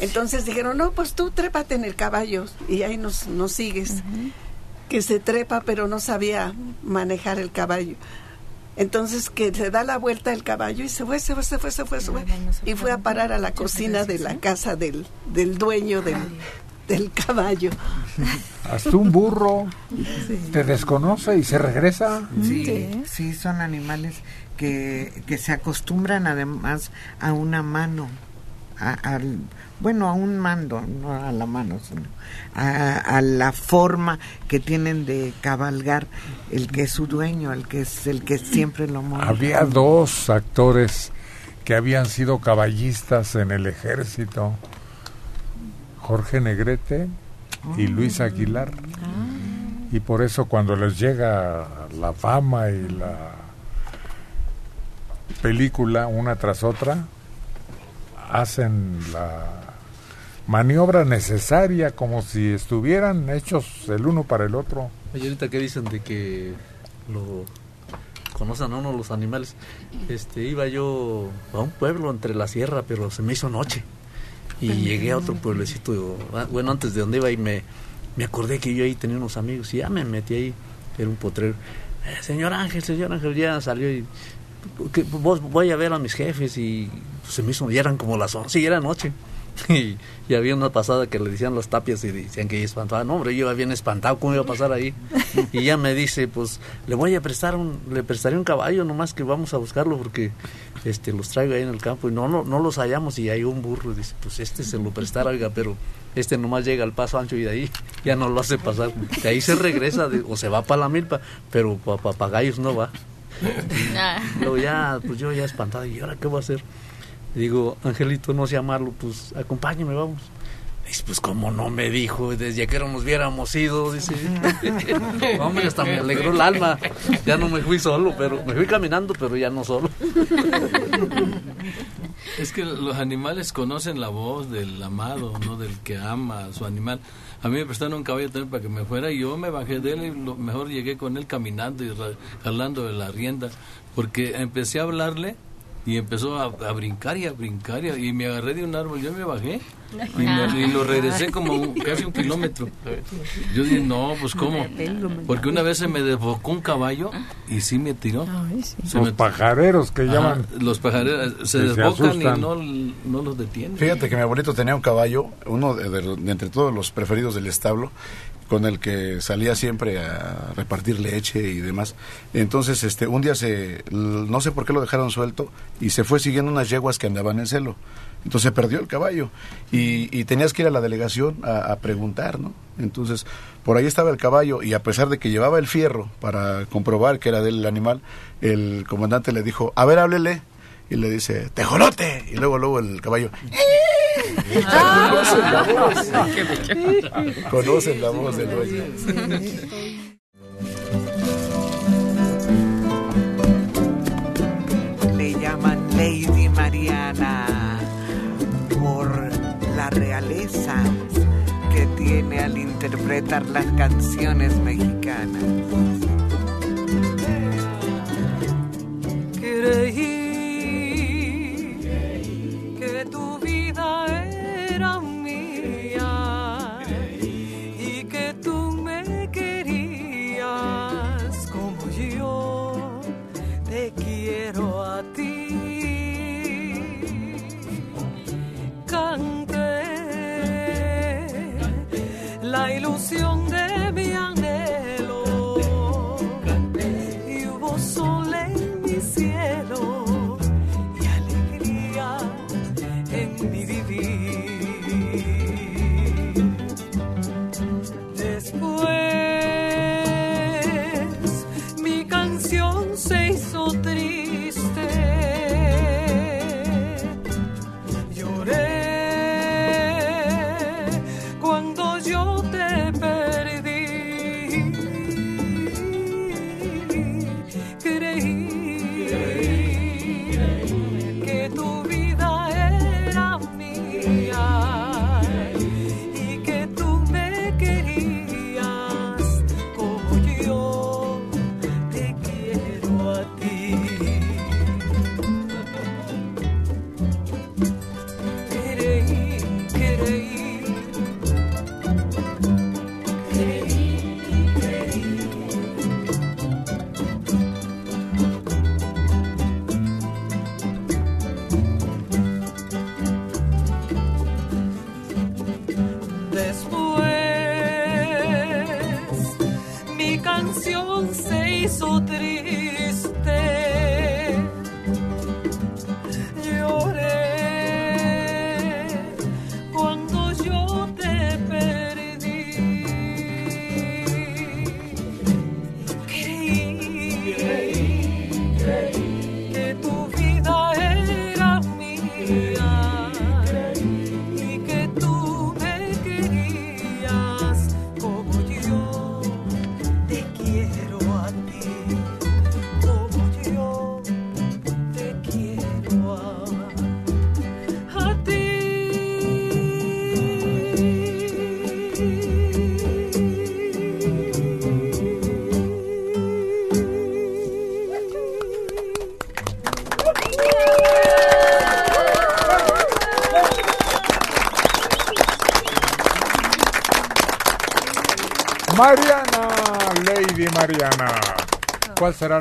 Entonces dijeron, no, pues tú trépate en el caballo y ahí nos, nos sigues. Que se trepa pero no sabía manejar el caballo. Entonces que se da la vuelta el caballo y se fue, se fue, se fue, se fue, se fue. Y fue a parar a la cocina de la casa del, del dueño del, del caballo. *laughs* Hasta un burro te desconoce y se regresa. Sí, sí, son animales que, que se acostumbran además a una mano. a- al, bueno, a un mando, no a la mano, sino a, a la forma que tienen de cabalgar el que es su dueño, el que es el que siempre lo monta. Había dos actores que habían sido caballistas en el ejército, Jorge Negrete y Luis Aguilar. Y por eso cuando les llega la fama y la película una tras otra, hacen la maniobra necesaria como si estuvieran hechos el uno para el otro. Oye, ahorita que dicen de que lo conocen a uno los animales, este, iba yo a un pueblo entre la sierra, pero se me hizo noche. Y llegué a otro pueblecito, ah, bueno, antes de donde iba y me, me acordé que yo ahí tenía unos amigos y ya me metí ahí, era un potrero. "Eh, señor Ángel, señor Ángel, ya salió y que vos voy a ver a mis jefes y se me hizo, ya eran como las 11 y era noche. *laughs* Y, y había una pasada que le decían las tapias y decían que ella espantaba. No, hombre, yo iba bien espantado, ¿cómo iba a pasar ahí? Y ella me dice, pues le voy a prestar un, le prestaré un caballo, nomás que vamos a buscarlo porque este los traigo ahí en el campo y no, no, no los hallamos y hay un burro. Y dice, pues este se lo prestará, oiga, pero este nomás llega al paso ancho y de ahí ya no lo hace pasar. De ahí se regresa de- o se va para la milpa, pero para papagayos no va. Luego ya, pues yo ya espantado, ¿y ahora qué voy a hacer? Digo, Angelito, no sé amarlo, pues acompáñame, vamos. Dice, pues como no me dijo, desde que nos hubiéramos ido, dice. *laughs* Hombre, hasta me alegró el alma. Ya no me fui solo, pero me fui caminando, pero ya no solo. *laughs* Es que los animales conocen la voz del amado, no del que ama a su animal. A mí me prestaron un caballo también para que me fuera y yo me bajé de él y lo mejor llegué con él caminando y ra- jalando de la rienda porque empecé a hablarle y empezó a, a brincar y a brincar y, y me agarré de un árbol, yo me bajé y, me- y lo regresé como un- casi un kilómetro. Yo dije, no, pues cómo, porque una vez se me desbocó un caballo y sí me tiró. Se Los me- pajareros que Ajá, llaman. Los pajareros se Que se desbocan y no, no los detienen. Fíjate que mi abuelito tenía un caballo, uno de, de- de entre todos los preferidos del establo, con el que salía siempre a repartir leche y demás. Entonces, este, un día se, no sé por qué lo dejaron suelto y se fue siguiendo unas yeguas que andaban en celo. Entonces perdió el caballo y, y tenías que ir a la delegación a, a preguntar, ¿no? Entonces, por ahí estaba el caballo y a pesar de que llevaba el fierro para comprobar que era del animal, el comandante le dijo, a ver, háblele. Y le dice, tejolote. Y luego, luego el caballo, Conocen la voz. Conocen la voz del dueño. Le llaman Lady Mariana por la realeza que tiene al interpretar las canciones mexicanas. Creí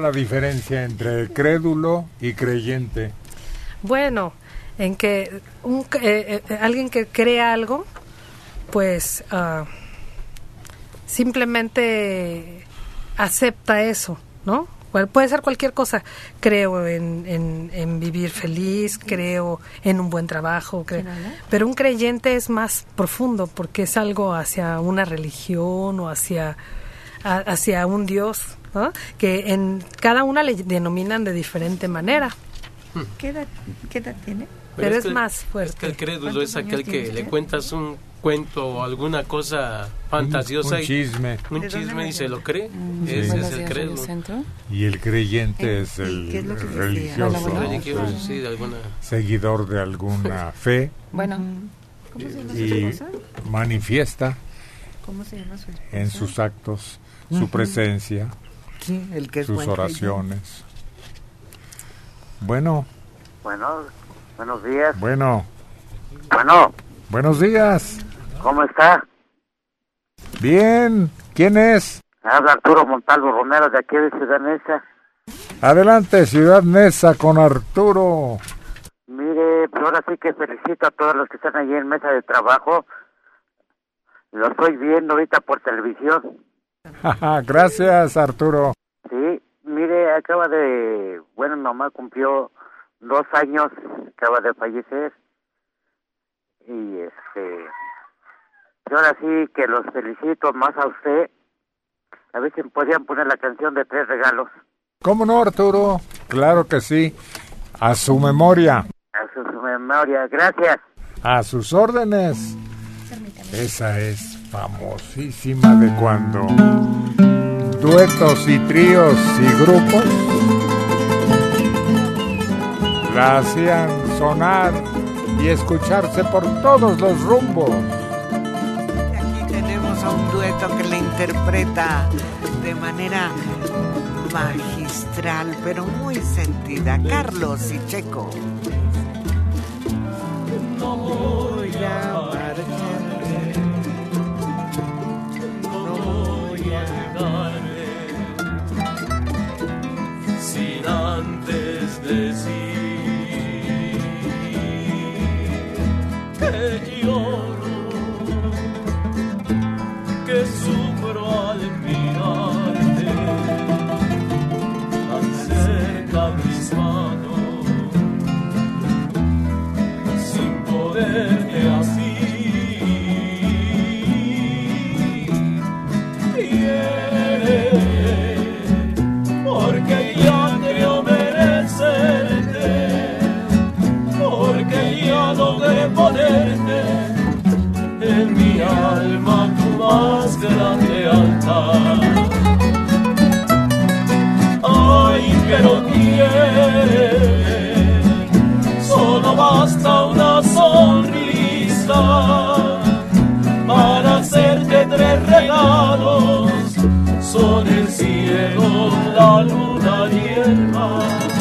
la diferencia entre crédulo y creyente? Bueno, en que un, eh, eh, alguien que crea algo, pues ah, simplemente acepta eso, ¿no? Puede ser cualquier cosa. Creo en, en- en vivir feliz, creo en un buen trabajo, pero un creyente es más profundo porque es algo hacia una religión o hacia, a- hacia un Dios, ¿no? que en cada una le denominan de diferente manera. ¿Qué edad, qué edad tiene? Pero es que- más Es fuerte. que el crédulo ¿Cuántos es aquel que le cuentas un cuento o alguna cosa fantasiosa. un y- chisme. Un ¿De dónde chisme y se lo cree. Sí. Ese es el crédulo. Y el creyente Eh, es el ¿qué es lo que decía? religioso, Hola, ¿no? Religioso, sí, de alguna. seguidor de alguna *laughs* fe Bueno, ¿Cómo se llama su y manifiesta ¿Cómo se llama su en sus actos su presencia, Sí, el que es sus oraciones. Bueno, Bueno, buenos días. bueno, Bueno, buenos días. ¿cómo está? Bien, ¿quién es? Habla Arturo Montalvo Romero de aquí de Ciudad Neza. Adelante, Ciudad Neza con Arturo. Mire, pues ahora sí que felicito a todos los que están allí en mesa de trabajo. Lo estoy viendo ahorita por televisión. *laughs* Gracias, Arturo. Sí, mire, acaba de... Bueno, mamá cumplió dos años, acaba de fallecer. Y este... y ahora sí que los felicito más a usted. A ver si me podían poner la canción de tres regalos. ¿Cómo no, Arturo? Claro que sí. A su memoria, A su, su memoria. Gracias. a sus órdenes. Esa es famosísima de cuando duetos y tríos y grupos la hacían sonar y escucharse por todos los rumbos. Aquí tenemos a un dueto que le interpreta de manera magistral, pero muy sentida, Carlos y Checo. No voy a marcharme, a sin antes decir más grande altar. Ay, pero quiere, solo basta una sonrisa para hacerte tres regalos son el cielo, la luna y el mar.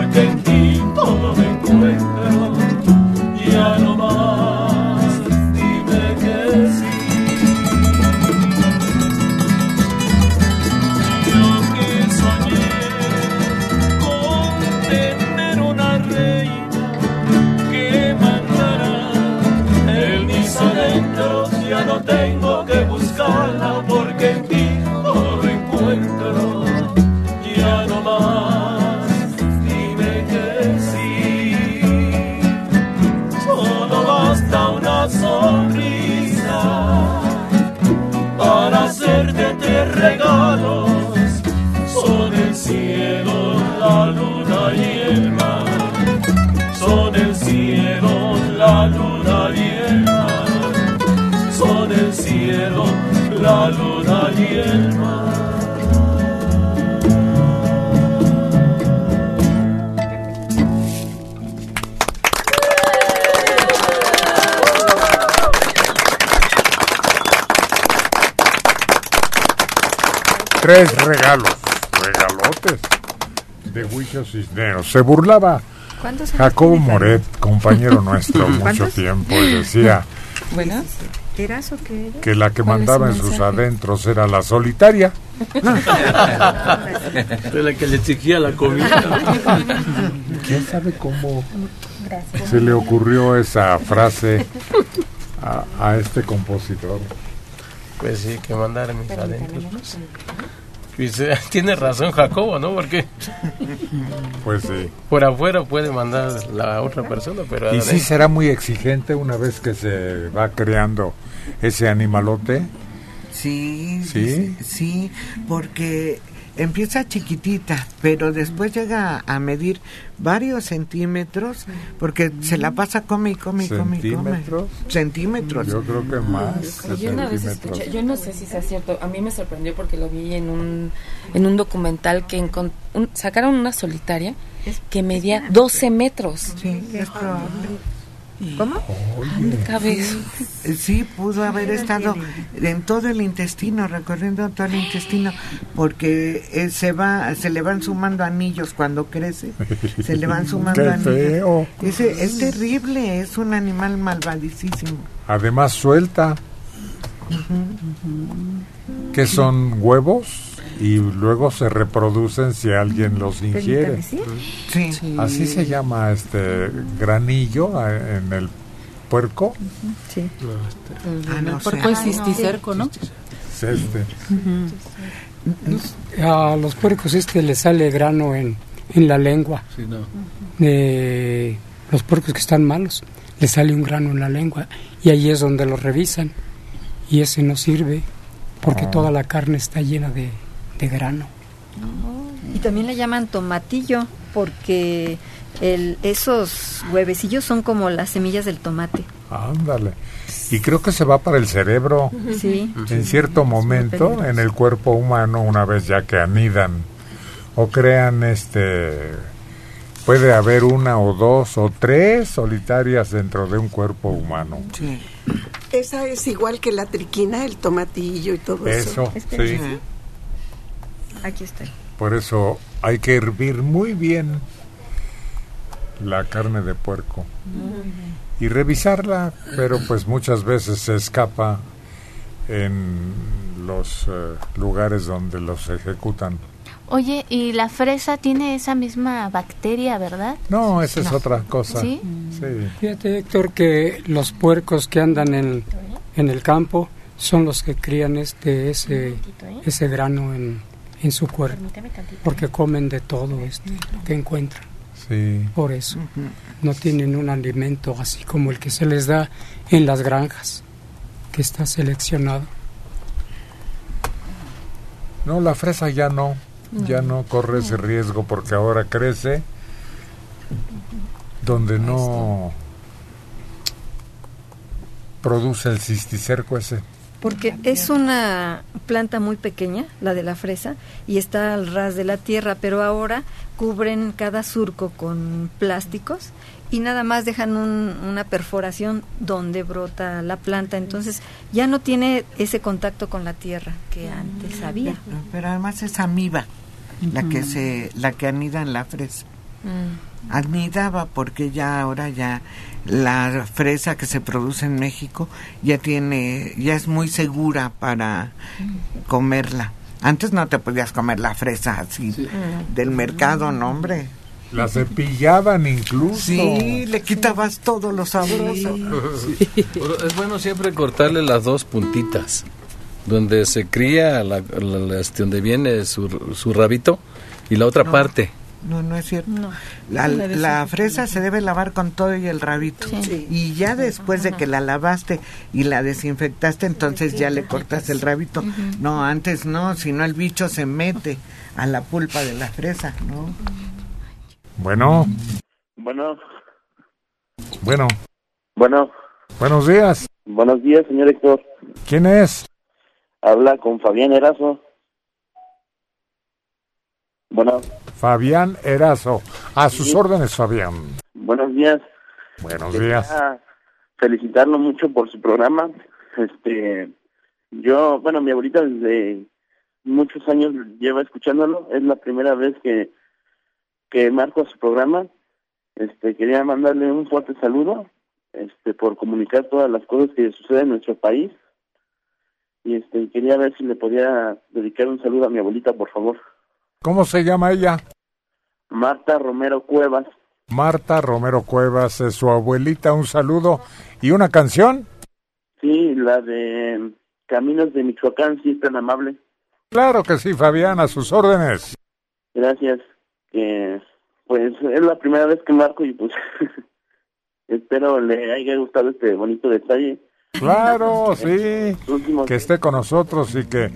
Porque Se burlaba ¿Cuántos años Jacobo Moret, compañero *laughs* nuestro mucho ¿Cuántos? tiempo, y decía *laughs* ¿Buenas? ¿Eras o qué eres? que la que ¿Cuál es mandaba en sus adentros era la solitaria. *laughs* De la que le exigía la comida. ¿Quién sabe cómo se le ocurrió esa frase a, a este compositor? Pues sí, que mandar mis adentros. Pues, Eh, *laughs* tiene razón Jacobo, ¿no? Porque *laughs* Pues sí. por afuera puede mandar la otra persona, pero Y sí será muy exigente una vez que se va creando ese animalote. Sí, ¿Sí? sí, porque empieza chiquitita, pero después llega a medir varios centímetros, porque se la pasa come y come y come y come. ¿Centímetros? Centímetros. Yo creo que más Yo una vez escuché, yo no sé si sea cierto, a mí me sorprendió porque lo vi en un, en un documental que un- sacaron una solitaria que medía 12 metros. Sí, es probable. ¿Cómo? Cabeza. Sí, sí, pudo haber estado en todo el intestino, recorriendo todo el intestino, porque eh, se va, se le van sumando anillos cuando crece, se le van *laughs* sumando ¡Qué anillos. feo! Ese, es terrible, es un animal malvadísimo. Además suelta, que son huevos y luego se reproducen si alguien los ingiere. Sí. Así se llama este granillo eh, en el puerco. Sí. Ah, no el puerco sé. es cisticerco, ¿no? Es este. A los puercos este le sale grano en, en la lengua. Sí, no. De los puercos que están malos, le sale un grano en la lengua y ahí es donde lo revisan. Y ese no sirve porque Ah. toda la carne está llena de, de grano. Y también le llaman tomatillo porque el, esos huevecillos son como las semillas del tomate. Ándale. Y creo que se va para el cerebro. Sí. En cierto momento, en el cuerpo humano, una vez ya que anidan o crean este. Puede haber una o dos o tres solitarias dentro de un cuerpo humano. Esa es igual que la triquina, el tomatillo y todo eso. Eso, sí. Aquí está. Por eso hay que hervir muy bien la carne de puerco y revisarla, pero pues muchas veces se escapa en los eh, lugares donde los ejecutan. Oye, y la fresa tiene esa misma bacteria, ¿verdad? No, esa es No. otra cosa. ¿Sí? Sí. Fíjate, Héctor, que los puercos que andan en, en el campo son los que crían este ese, ese grano en, en su cuerpo, porque comen de todo este, lo que encuentran. Sí. Por eso no tienen un alimento así como el que se les da en las granjas, que está seleccionado. No, la fresa ya no, ya no corre ese riesgo porque ahora crece donde no produce el cisticerco ese. Porque es una planta muy pequeña, la de la fresa, y está al ras de la tierra, pero ahora cubren cada surco con plásticos y nada más dejan un- una perforación donde brota la planta, entonces ya no tiene ese contacto con la tierra que antes había. Pero además es amiba la que se la que anida en la fresa. Anidaba porque ya ahora ya la fresa que se produce en México ya tiene ya es muy segura para comerla. Antes no te podías comer la fresa así del mercado, no hombre. La cepillaban incluso. Sí, le quitabas todo lo sabroso. Es bueno siempre cortarle las dos puntitas. Donde se cría, la, la- la- este, donde viene su, su rabito, y la otra parte. No, no es cierto. No. La, La fresa se debe lavar con todo y el rabito. Sí. Y ya después de que la lavaste y la desinfectaste, entonces ya le cortas el rabito. No, antes no, si no el bicho se mete a la pulpa de la fresa, ¿no? Bueno, Bueno, bueno, bueno, buenos días. buenos días, señor Héctor. ¿Quién es? Habla con Fabián Erazo. Bueno, Fabián Erazo. A sus órdenes, Fabián. buenos días. Buenos Quería días. felicitarlo mucho por su programa. Este, yo, bueno, mi abuelita desde muchos años lleva escuchándolo. Es la primera vez que que marco su programa. Este, quería mandarle un fuerte saludo, este, por comunicar todas las cosas que suceden en nuestro país. Y este, quería ver si le podía dedicar un saludo a mi abuelita, por favor. ¿Cómo se llama ella? Marta Romero Cuevas. Marta Romero Cuevas, es su abuelita. Un saludo. ¿Y una canción? Sí, la de Caminos de Michoacán, si es tan amable. Claro que sí, Fabián, a sus órdenes. Gracias. Que pues es la primera vez que marco y pues *laughs* espero le haya gustado este bonito detalle. Claro, *laughs* sí. Que esté con nosotros y que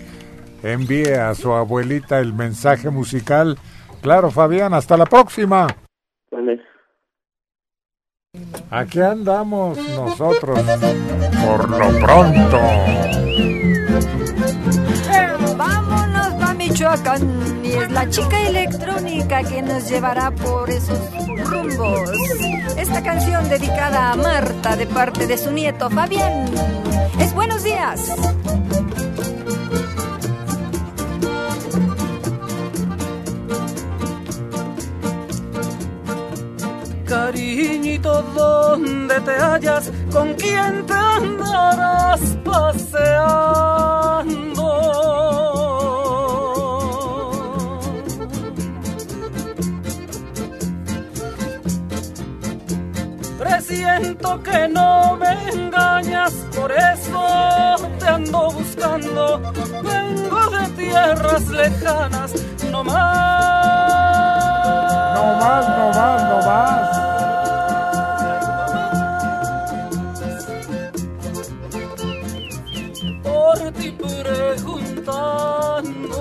envíe a su abuelita el mensaje musical. Claro, Fabián, hasta la próxima. Vale. Aquí andamos nosotros. Por lo pronto. Vámonos pa' Michoacán y es la chica electrónica que nos llevará por esos rumbos. Esta canción dedicada a Marta de parte de su nieto Fabián. Es buenos días. Cariñito, ¿dónde te hallas? ¿Con quién te andarás paseando? Presiento que no me engañas, por eso te ando buscando. Vengo de tierras lejanas, no más. No más, no más, no más. por ti preguntando.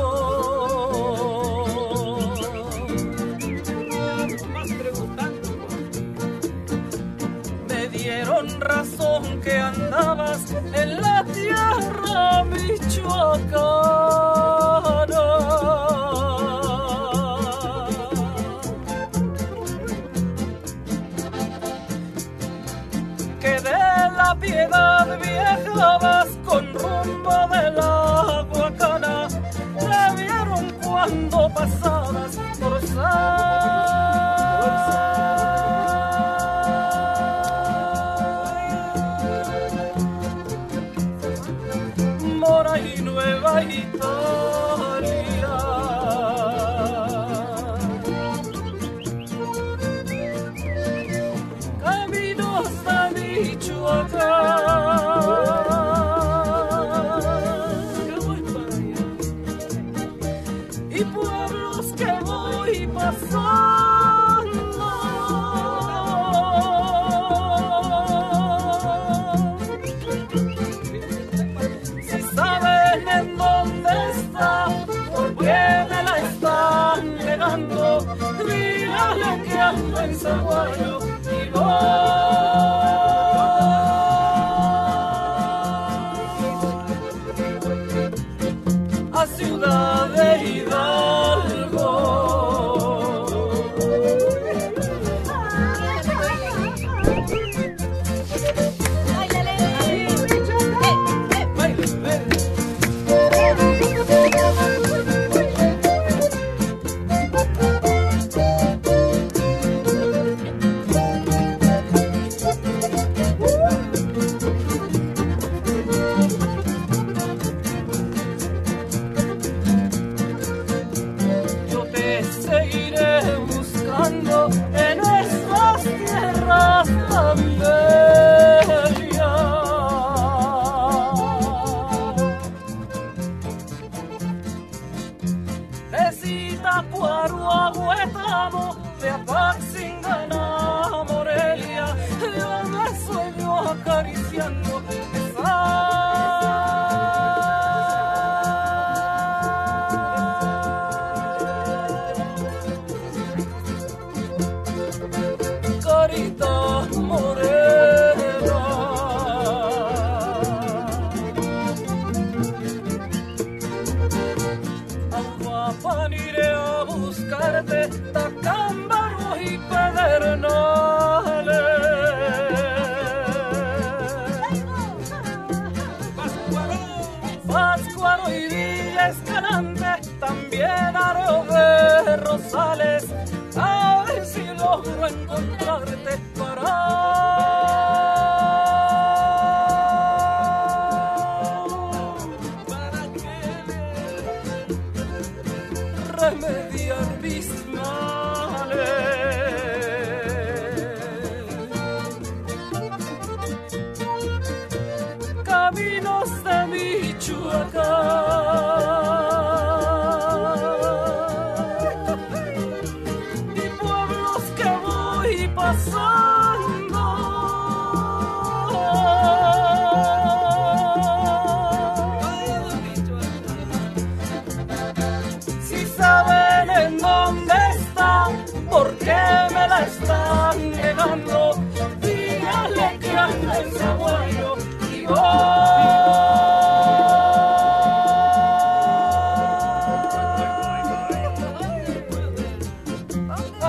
Me dieron razón que andabas en la tierra michoacana. Piedad viajabas con rumbo de la Guacana. Te vieron cuando pasabas por San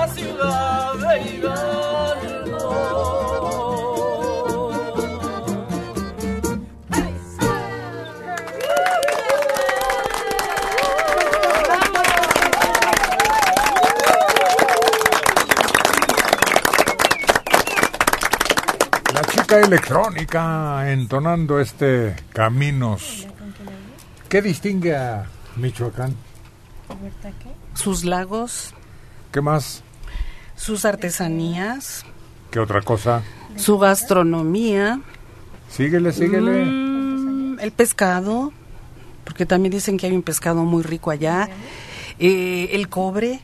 voy a Ciudad de Hidalgo. La chica electrónica entonando este Caminos. ¿Qué distingue a Michoacán? Sus lagos, ¿Qué más? Sus artesanías, ¿Qué otra cosa? su gastronomía, Síguele, síguele. mm, el pescado, porque también dicen que hay un pescado muy rico allá, eh, el cobre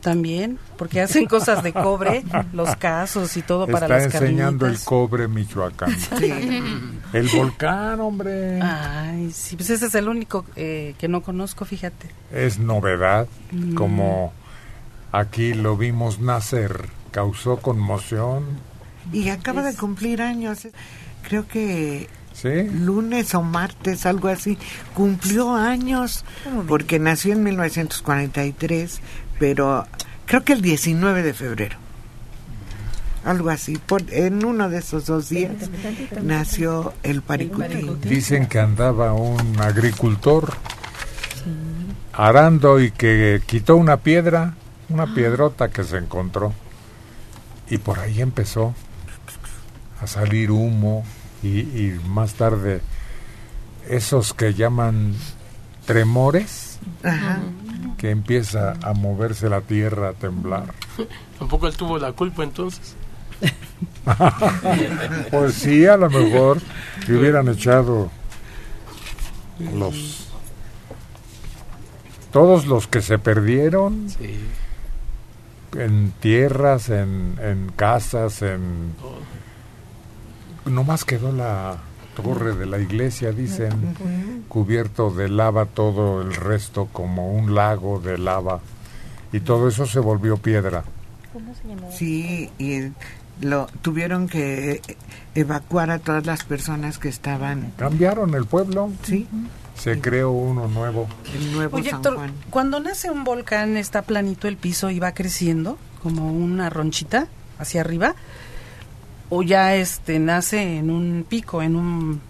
también, porque hacen cosas de cobre, *laughs* los casos y todo para Está las enseñando el cobre Michoacán. *laughs* El volcán, hombre. Ay, sí, pues ese es el único eh, que no conozco, fíjate. Es novedad, Mm. como aquí lo vimos nacer, causó conmoción. Y acaba de cumplir años. Creo que ¿Sí? lunes o martes, algo así. Cumplió años porque nació en 1943, pero creo que el 19 de febrero. Algo así. Por, en uno de esos dos días nació el paricutín. Dicen que andaba un agricultor arando y que quitó una piedra, una piedrota que se encontró. Y por ahí empezó a salir humo y, y más tarde esos que llaman tremores, Ajá. que empieza a moverse la tierra, a temblar. *laughs* Tampoco él tuvo la culpa entonces. *laughs* pues sí, a lo mejor le hubieran echado los todos los que se perdieron en tierras, en, en casas, en nomás quedó la torre de la iglesia, dicen, cubierto de lava todo el resto como un lago de lava y todo eso se volvió piedra. Sí, y lo tuvieron que evacuar a todas las personas que estaban. Cambiaron el pueblo. Sí. Se creó uno nuevo. El nuevo Oye, San Héctor, Juan. cuando nace un volcán está planito el piso y va creciendo como una ronchita hacia arriba o ya este nace en un pico, en un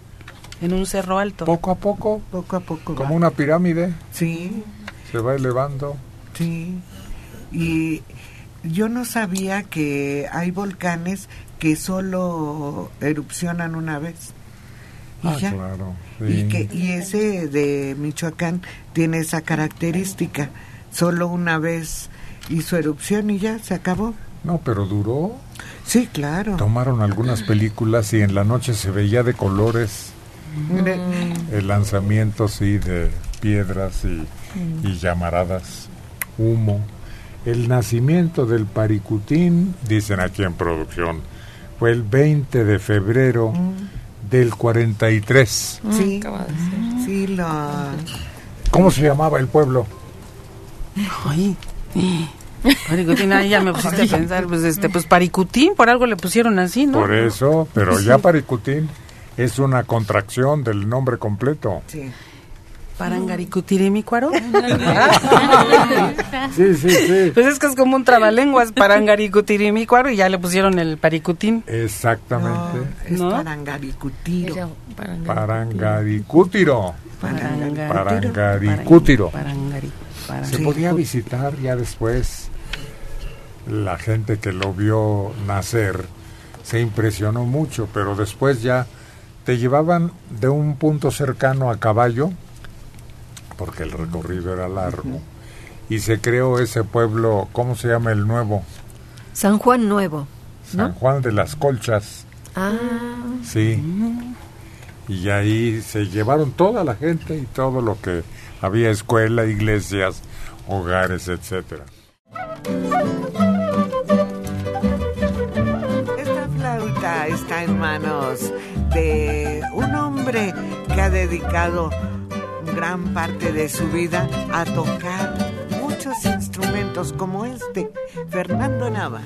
en un cerro alto. Poco a poco, poco a poco. Como una pirámide. Sí. Se va elevando. Sí. Y yo no sabía que hay volcanes que solo erupcionan una vez. Y Ah, ya. claro. Y, que, y ese de Michoacán tiene esa característica. Solo una vez hizo erupción y ya se acabó. No, pero duró. Sí, claro. Tomaron algunas películas y en la noche se veía de colores el lanzamiento, sí, de piedras y, y llamaradas. humo. El nacimiento del Paricutín, dicen aquí en producción, fue el 20 de febrero del 43. Sí, sí, lo... ¿Cómo se llamaba el pueblo? Ay. Paricutín, ahí ya me pusiste a pensar, pues este, pues Paricutín, por algo le pusieron así, ¿no? Por eso, pero ya Paricutín es una contracción del nombre completo. Sí. Parangaricutirimícuaro. *laughs* Sí, sí, sí. Pues es que es como un trabalenguas, parangaricutirimícuaro, y ya le pusieron el Paricutín. Exactamente. Es ¿No? parangaricutiro. Parangaricútiro. Parangaricútiro. Se podía visitar ya después. La gente que lo vio nacer se impresionó mucho, pero después ya te llevaban de un punto cercano a caballo, porque el recorrido era largo, y se creó ese pueblo, ¿cómo se llama el nuevo? San Juan Nuevo. San Juan de las Colchas. Ah. Sí. Y ahí se llevaron toda la gente y todo lo que había, escuela, iglesias, hogares, etcétera. Esta flauta está en manos de un hombre que ha dedicado gran parte de su vida a tocar muchos instrumentos como este, Fernando Nava.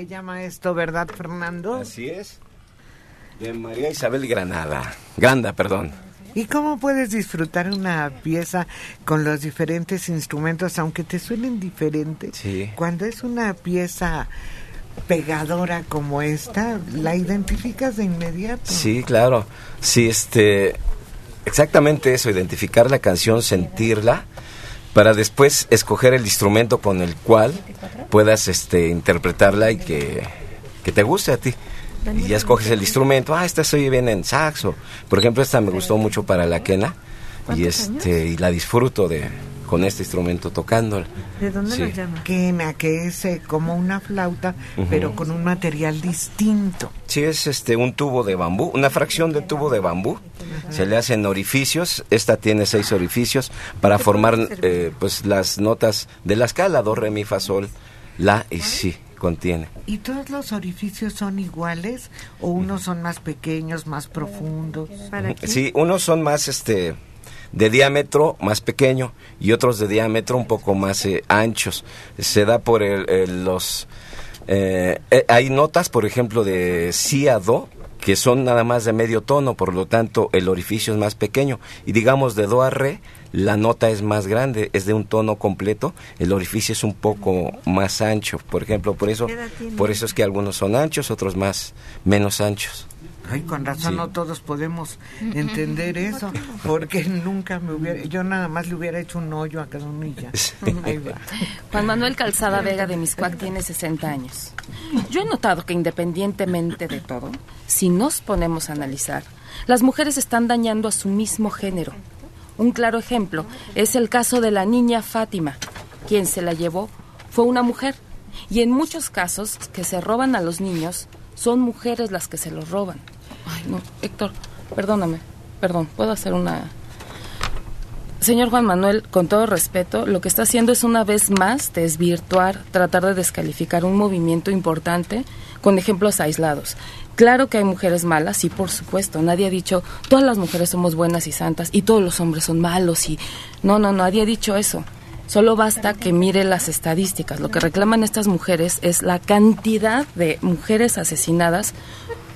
Se llama esto, ¿verdad, Fernando? Así es. De María Isabel Granada. Granda, perdón. ¿Y cómo puedes disfrutar una pieza con los diferentes instrumentos, aunque te suenen diferentes? Sí. Cuando es una pieza pegadora como esta, la identificas de inmediato. Sí, claro. Sí, este. Exactamente eso, identificar la canción, sentirla, para después escoger el instrumento con el cual puedas este, interpretarla y que, que te guste a ti. Y ya escoges el instrumento, ah, esta se oye bien en saxo. Por ejemplo, esta me gustó mucho para la quena y este y la disfruto de con este instrumento tocándola. ¿De dónde Sí. la llama? Quena, que es eh, como una flauta, pero con un material distinto. Sí, es este un tubo de bambú, una fracción de tubo de bambú. Se le hacen orificios. Esta tiene seis orificios para formar eh, pues las notas de la escala do re mi fa sol la y si contiene. ¿Y todos los orificios son iguales o unos son más pequeños, más profundos? Sí, unos son más este de diámetro más pequeño y otros de diámetro un poco más eh, anchos. Se da por el, el- los... eh, eh, hay notas, por ejemplo, de si a do, que son nada más de medio tono, por lo tanto el orificio es más pequeño. Y digamos de do a re, la nota es más grande, es de un tono completo, el orificio es un poco más ancho. Por ejemplo, por eso, por eso es que algunos son anchos, otros más menos anchos. Ay, con razón Sí. no todos podemos *laughs* entender eso, porque nunca me hubiera, yo nada más le hubiera hecho un hoyo a cada uno y ya. *laughs* Ahí va. Juan Manuel Calzada Vega de Miscuac tiene 60 años. Yo he notado que independientemente de todo, si nos ponemos a analizar, las mujeres están dañando a su mismo género. Un claro ejemplo es el caso de la niña Fátima. Quien se la llevó fue una mujer. Y en muchos casos que se roban a los niños, son mujeres las que se los roban. Ay, no, Héctor, perdóname, perdón, ¿puedo hacer una Señor Juan Manuel, con todo respeto, lo que está haciendo es una vez más desvirtuar, tratar de descalificar un movimiento importante con ejemplos aislados. Claro que hay mujeres malas, sí, por supuesto. Nadie ha dicho todas las mujeres somos buenas y santas y todos los hombres son malos y no, no, nadie ha dicho eso. Solo basta que mire las estadísticas. Lo que reclaman estas mujeres es la cantidad de mujeres asesinadas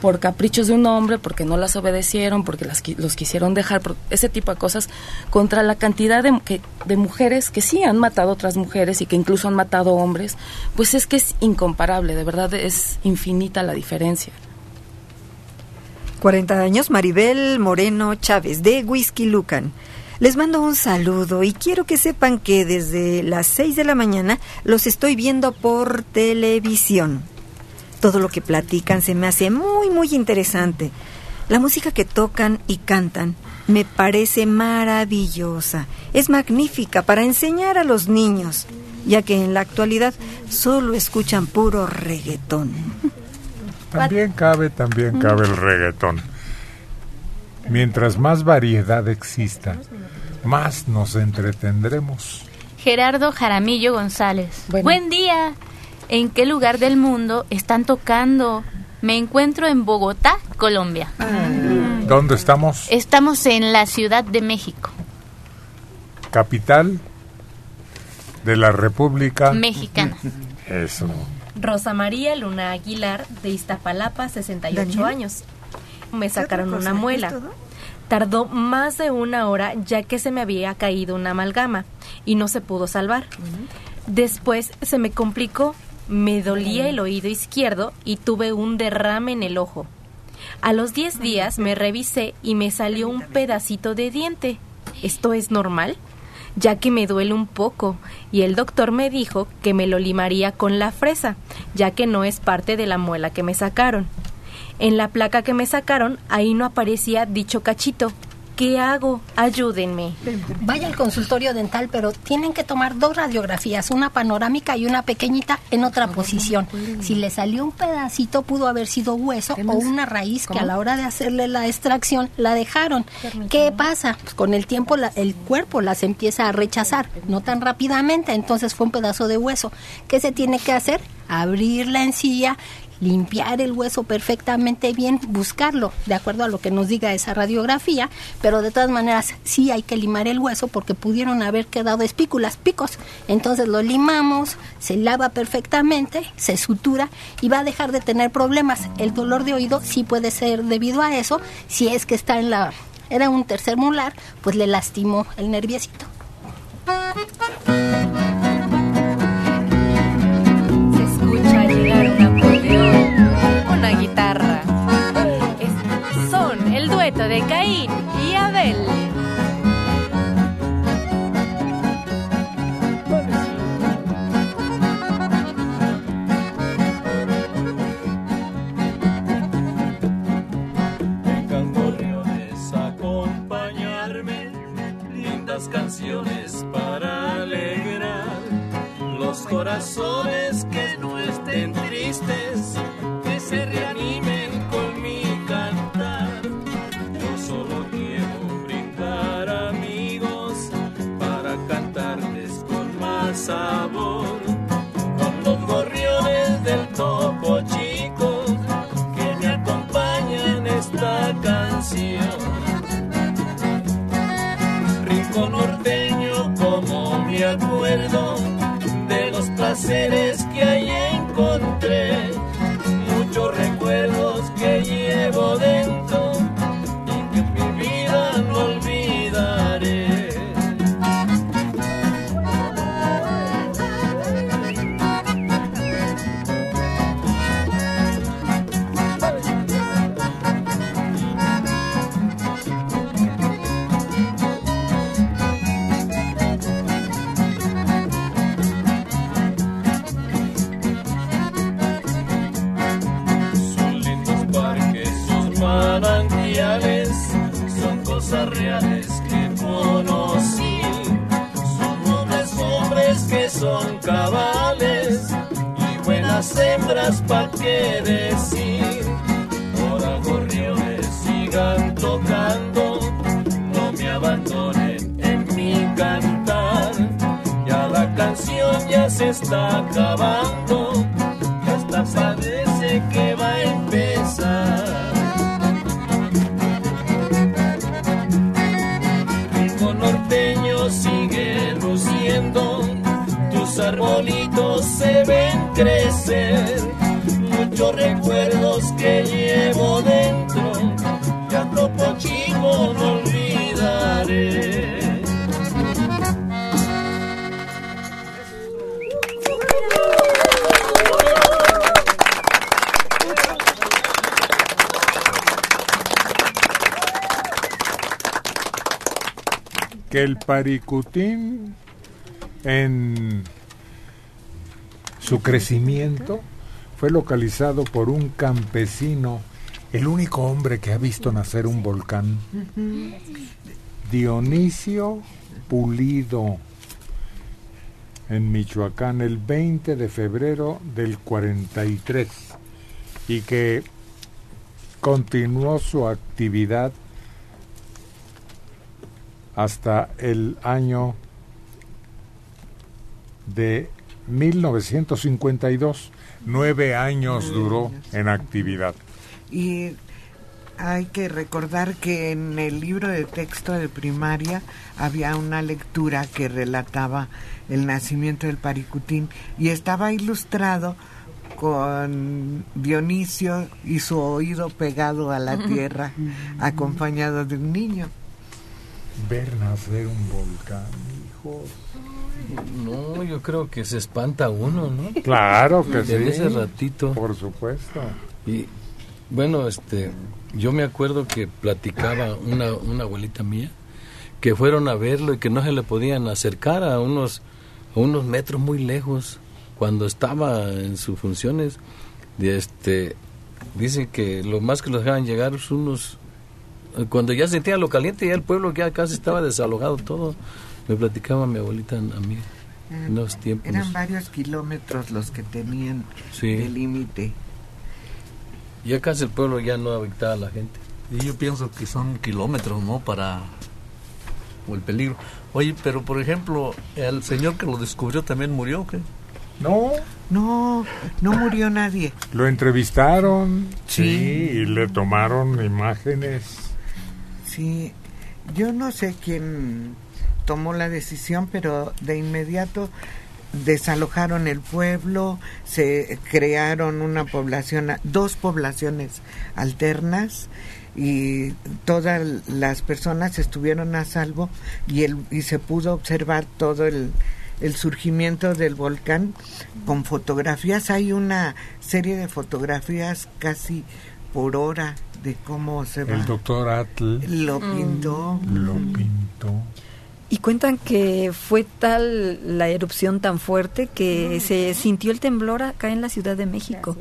por caprichos de un hombre, porque no las obedecieron, porque las, los quisieron dejar, por ese tipo de cosas, contra la cantidad de, que- de mujeres que sí han matado otras mujeres y que incluso han matado hombres, pues es que es incomparable, de verdad es infinita la diferencia. 40 años, Maribel Moreno Chávez, de Whisky Lucan. Les mando un saludo y quiero que sepan que desde las 6 de la mañana los estoy viendo por televisión. Todo lo que platican se me hace muy, muy interesante. La música que tocan y cantan me parece maravillosa. Es magnífica para enseñar a los niños, ya que en la actualidad solo escuchan puro reggaetón. *laughs* También cabe, también cabe el reggaetón. Mientras más variedad exista, más nos entretendremos. Gerardo Jaramillo González. Buen día. ¿En qué lugar del mundo están tocando? Me encuentro en Bogotá, Colombia. ¿Dónde estamos? Estamos en la Ciudad de México, Capital de la República mexicana. Eso. Rosa María Luna Aguilar, de Iztapalapa, 68 Daniel. años. Me sacaron una muela. Tardó más de una hora ya que se me había caído una amalgama y no se pudo salvar. Después se me complicó, me dolía el oído izquierdo y tuve un derrame en el ojo. A los 10 días me revisé y me salió un pedacito de diente. ¿Esto es normal? Ya que me duele un poco y el doctor me dijo que me lo limaría con la fresa, ya que no es parte de la muela que me sacaron. En la placa que me sacaron, ahí no aparecía dicho cachito. ¿Qué hago? Ayúdenme. Vaya al consultorio dental, pero tienen que tomar dos radiografías, una panorámica y una pequeñita en otra posición. Si le salió un pedacito, pudo haber sido hueso o una raíz que a la hora de hacerle la extracción la dejaron. ¿Qué pasa? Pues con el tiempo el cuerpo las empieza a rechazar, no tan rápidamente, entonces fue un pedazo de hueso. ¿Qué se tiene que hacer? Abrir la encía limpiar el hueso perfectamente bien, buscarlo de acuerdo a lo que nos diga esa radiografía, pero de todas maneras sí hay que limar el hueso porque pudieron haber quedado espículas, picos. Entonces lo limamos, se lava perfectamente, se sutura y va a dejar de tener problemas. El dolor de oído sí puede ser debido a eso, si es que está en la era un tercer molar, pues le lastimó el nerviecito. corazones que no estén tristes, que se reanimen con mi cantar. Yo solo quiero brindar amigos para cantarles con más sabor. Con los gorriones del topo chico que me acompañan esta canción. Rincón placeres que ahí encontré, buenas hembras pa' qué decir. Ahora gorriones sigan tocando, no me abandonen en mi cantar. Ya la canción ya se está acabando y hasta parece se ven crecer, muchos recuerdos que llevo dentro, ya topo chico no olvidaré. que el paricutín en su crecimiento fue localizado por un campesino, el único hombre que ha visto nacer un volcán, Dionisio Pulido, en Michoacán el 20 de febrero del 43 y que continuó su actividad hasta el año de 1952. Nueve años duró en actividad. Y hay que recordar que en el libro de texto de primaria había una lectura que relataba el nacimiento del Paricutín y estaba ilustrado con Dionisio y su oído pegado a la tierra, acompañado de un niño. Ver nacer un volcán, hijos. No, yo creo que se espanta uno, ¿no? Claro que sí. ese ratito. Por supuesto. Y bueno, este, yo me acuerdo que platicaba una, una abuelita mía que fueron a verlo y que no se le podían acercar a unos, a unos metros muy lejos cuando estaba en sus funciones. Y este, dicen que lo más que los dejaban llegar es unos cuando ya sentía lo caliente, ya el pueblo ya casi estaba desalojado todo. Me platicaba mi abuelita a mí en los tiempos. Eran varios kilómetros los que tenían Sí. de límite. Ya casi el pueblo ya no habitaba la gente. Y yo pienso que son kilómetros, ¿no? Para o el peligro. Oye, pero por ejemplo, el señor que lo descubrió también murió, ¿o ¿qué? No. No, no murió nadie. Lo entrevistaron, Sí. sí, y le tomaron imágenes. Sí, yo no sé quién tomó la decisión, pero de inmediato desalojaron el pueblo, se crearon una población, dos poblaciones alternas y todas las personas estuvieron a salvo y, el, y se pudo observar todo el, el surgimiento del volcán con fotografías. Hay una serie de fotografías casi por hora de cómo se va. El doctor Atl Lo pintó. lo pintó. Y cuentan que fue tal la erupción tan fuerte que se sintió el temblor acá en la Ciudad de México.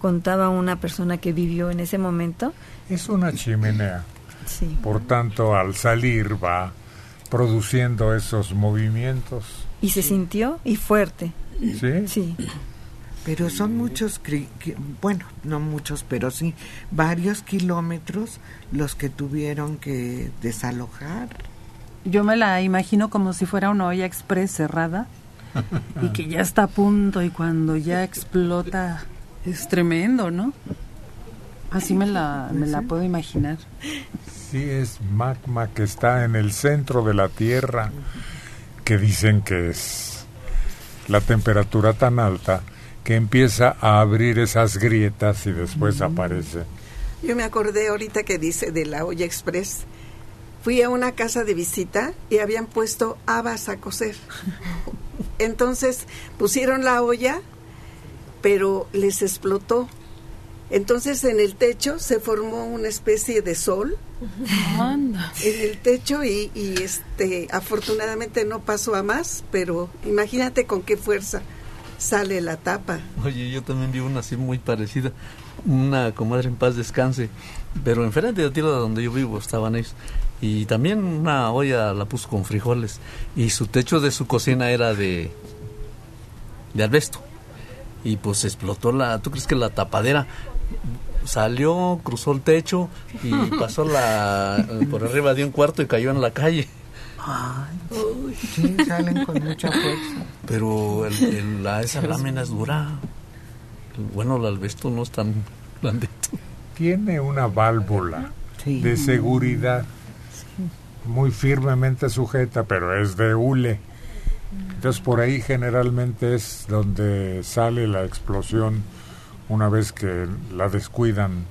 Contaba una persona que vivió en ese momento. Es una chimenea. Sí. Por tanto, al salir va produciendo esos movimientos. Y se sintió y fuerte. ¿Sí? Sí. Pero son muchos, cri- bueno, no muchos, pero sí varios kilómetros los que tuvieron que desalojar. Yo me la imagino como si fuera una olla express cerrada y que ya está a punto y cuando ya explota es tremendo, ¿no? Así me la, me la puedo imaginar. Sí, es magma que está en el centro de la Tierra, que dicen que es la temperatura tan alta que empieza a abrir esas grietas y después aparece. Yo me acordé ahorita que dice de la olla express. Fui a una casa de visita y habían puesto habas a cocer. *laughs* Entonces pusieron la olla, pero les explotó. Entonces en el techo se formó una especie de sol en el techo y, y, este afortunadamente no pasó a más, pero imagínate con qué fuerza sale la tapa. Oye, yo también vi una así muy parecida, una comadre en paz descanse, pero enfrente de tierra donde yo vivo estaban ellos. Y también una olla la puso con frijoles y su techo de su cocina era de de albesto. Y pues explotó la, ¿tú crees que la tapadera salió, cruzó el techo y *laughs* pasó la por arriba de un cuarto y cayó en la calle? sí, salen con mucha fuerza. Pero el, el- la, esa lámina es dura. Bueno, el albesto no es tan blandito. Tiene una válvula de seguridad muy firmemente sujeta, pero es de hule. Entonces por ahí generalmente es donde sale la explosión una vez que la descuidan.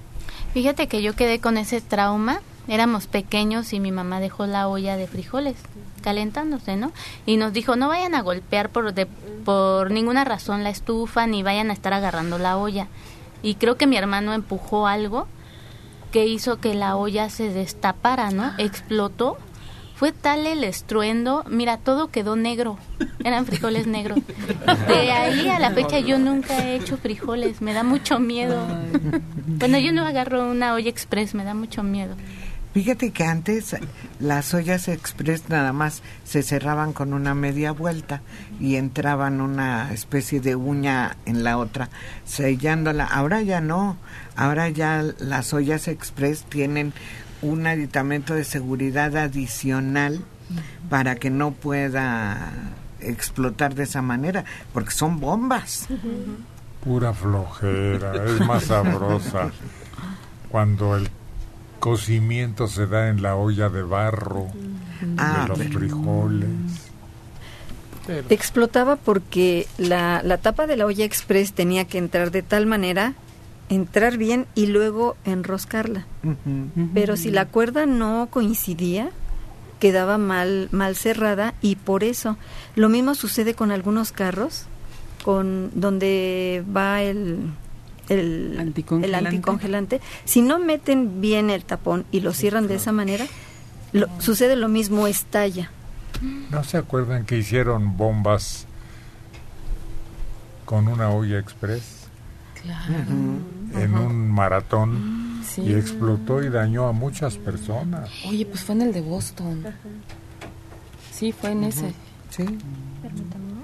Fíjate que yo quedé con ese trauma. Éramos pequeños y mi mamá dejó la olla de frijoles calentándose, ¿no? Y nos dijo, no vayan a golpear por, de, por ninguna razón la estufa ni vayan a estar agarrando la olla. Y creo que mi hermano empujó algo que hizo que la olla se destapara, ¿no? Explotó. Fue tal el estruendo, mira, todo quedó negro. Eran frijoles negros. De ahí a la fecha yo nunca he hecho frijoles, me da mucho miedo. Bueno, yo no agarro una olla express, me da mucho miedo. Fíjate que antes las ollas express nada más se cerraban con una media vuelta y entraban una especie de uña en la otra sellándola. Ahora ya no, ahora ya las ollas express tienen un aditamento de seguridad adicional para que no pueda explotar de esa manera, porque son bombas. Pura flojera, es más sabrosa *laughs* cuando el cocimiento se da en la olla de barro Ah, de los pero- frijoles. Explotaba porque la, la tapa de la olla express tenía que entrar de tal manera, entrar bien y luego enroscarla. Pero si la cuerda no coincidía, quedaba mal, mal cerrada y por eso lo mismo sucede con algunos carros, con donde va el, el, el anticongelante. Si no meten bien el tapón y lo cierran de esa manera, lo- sucede lo mismo, estalla. ¿No se acuerdan que hicieron bombas con una olla express en un maratón Sí. y explotó y dañó a muchas personas? Oye, pues fue en el de Boston. Sí, fue en ese. Sí.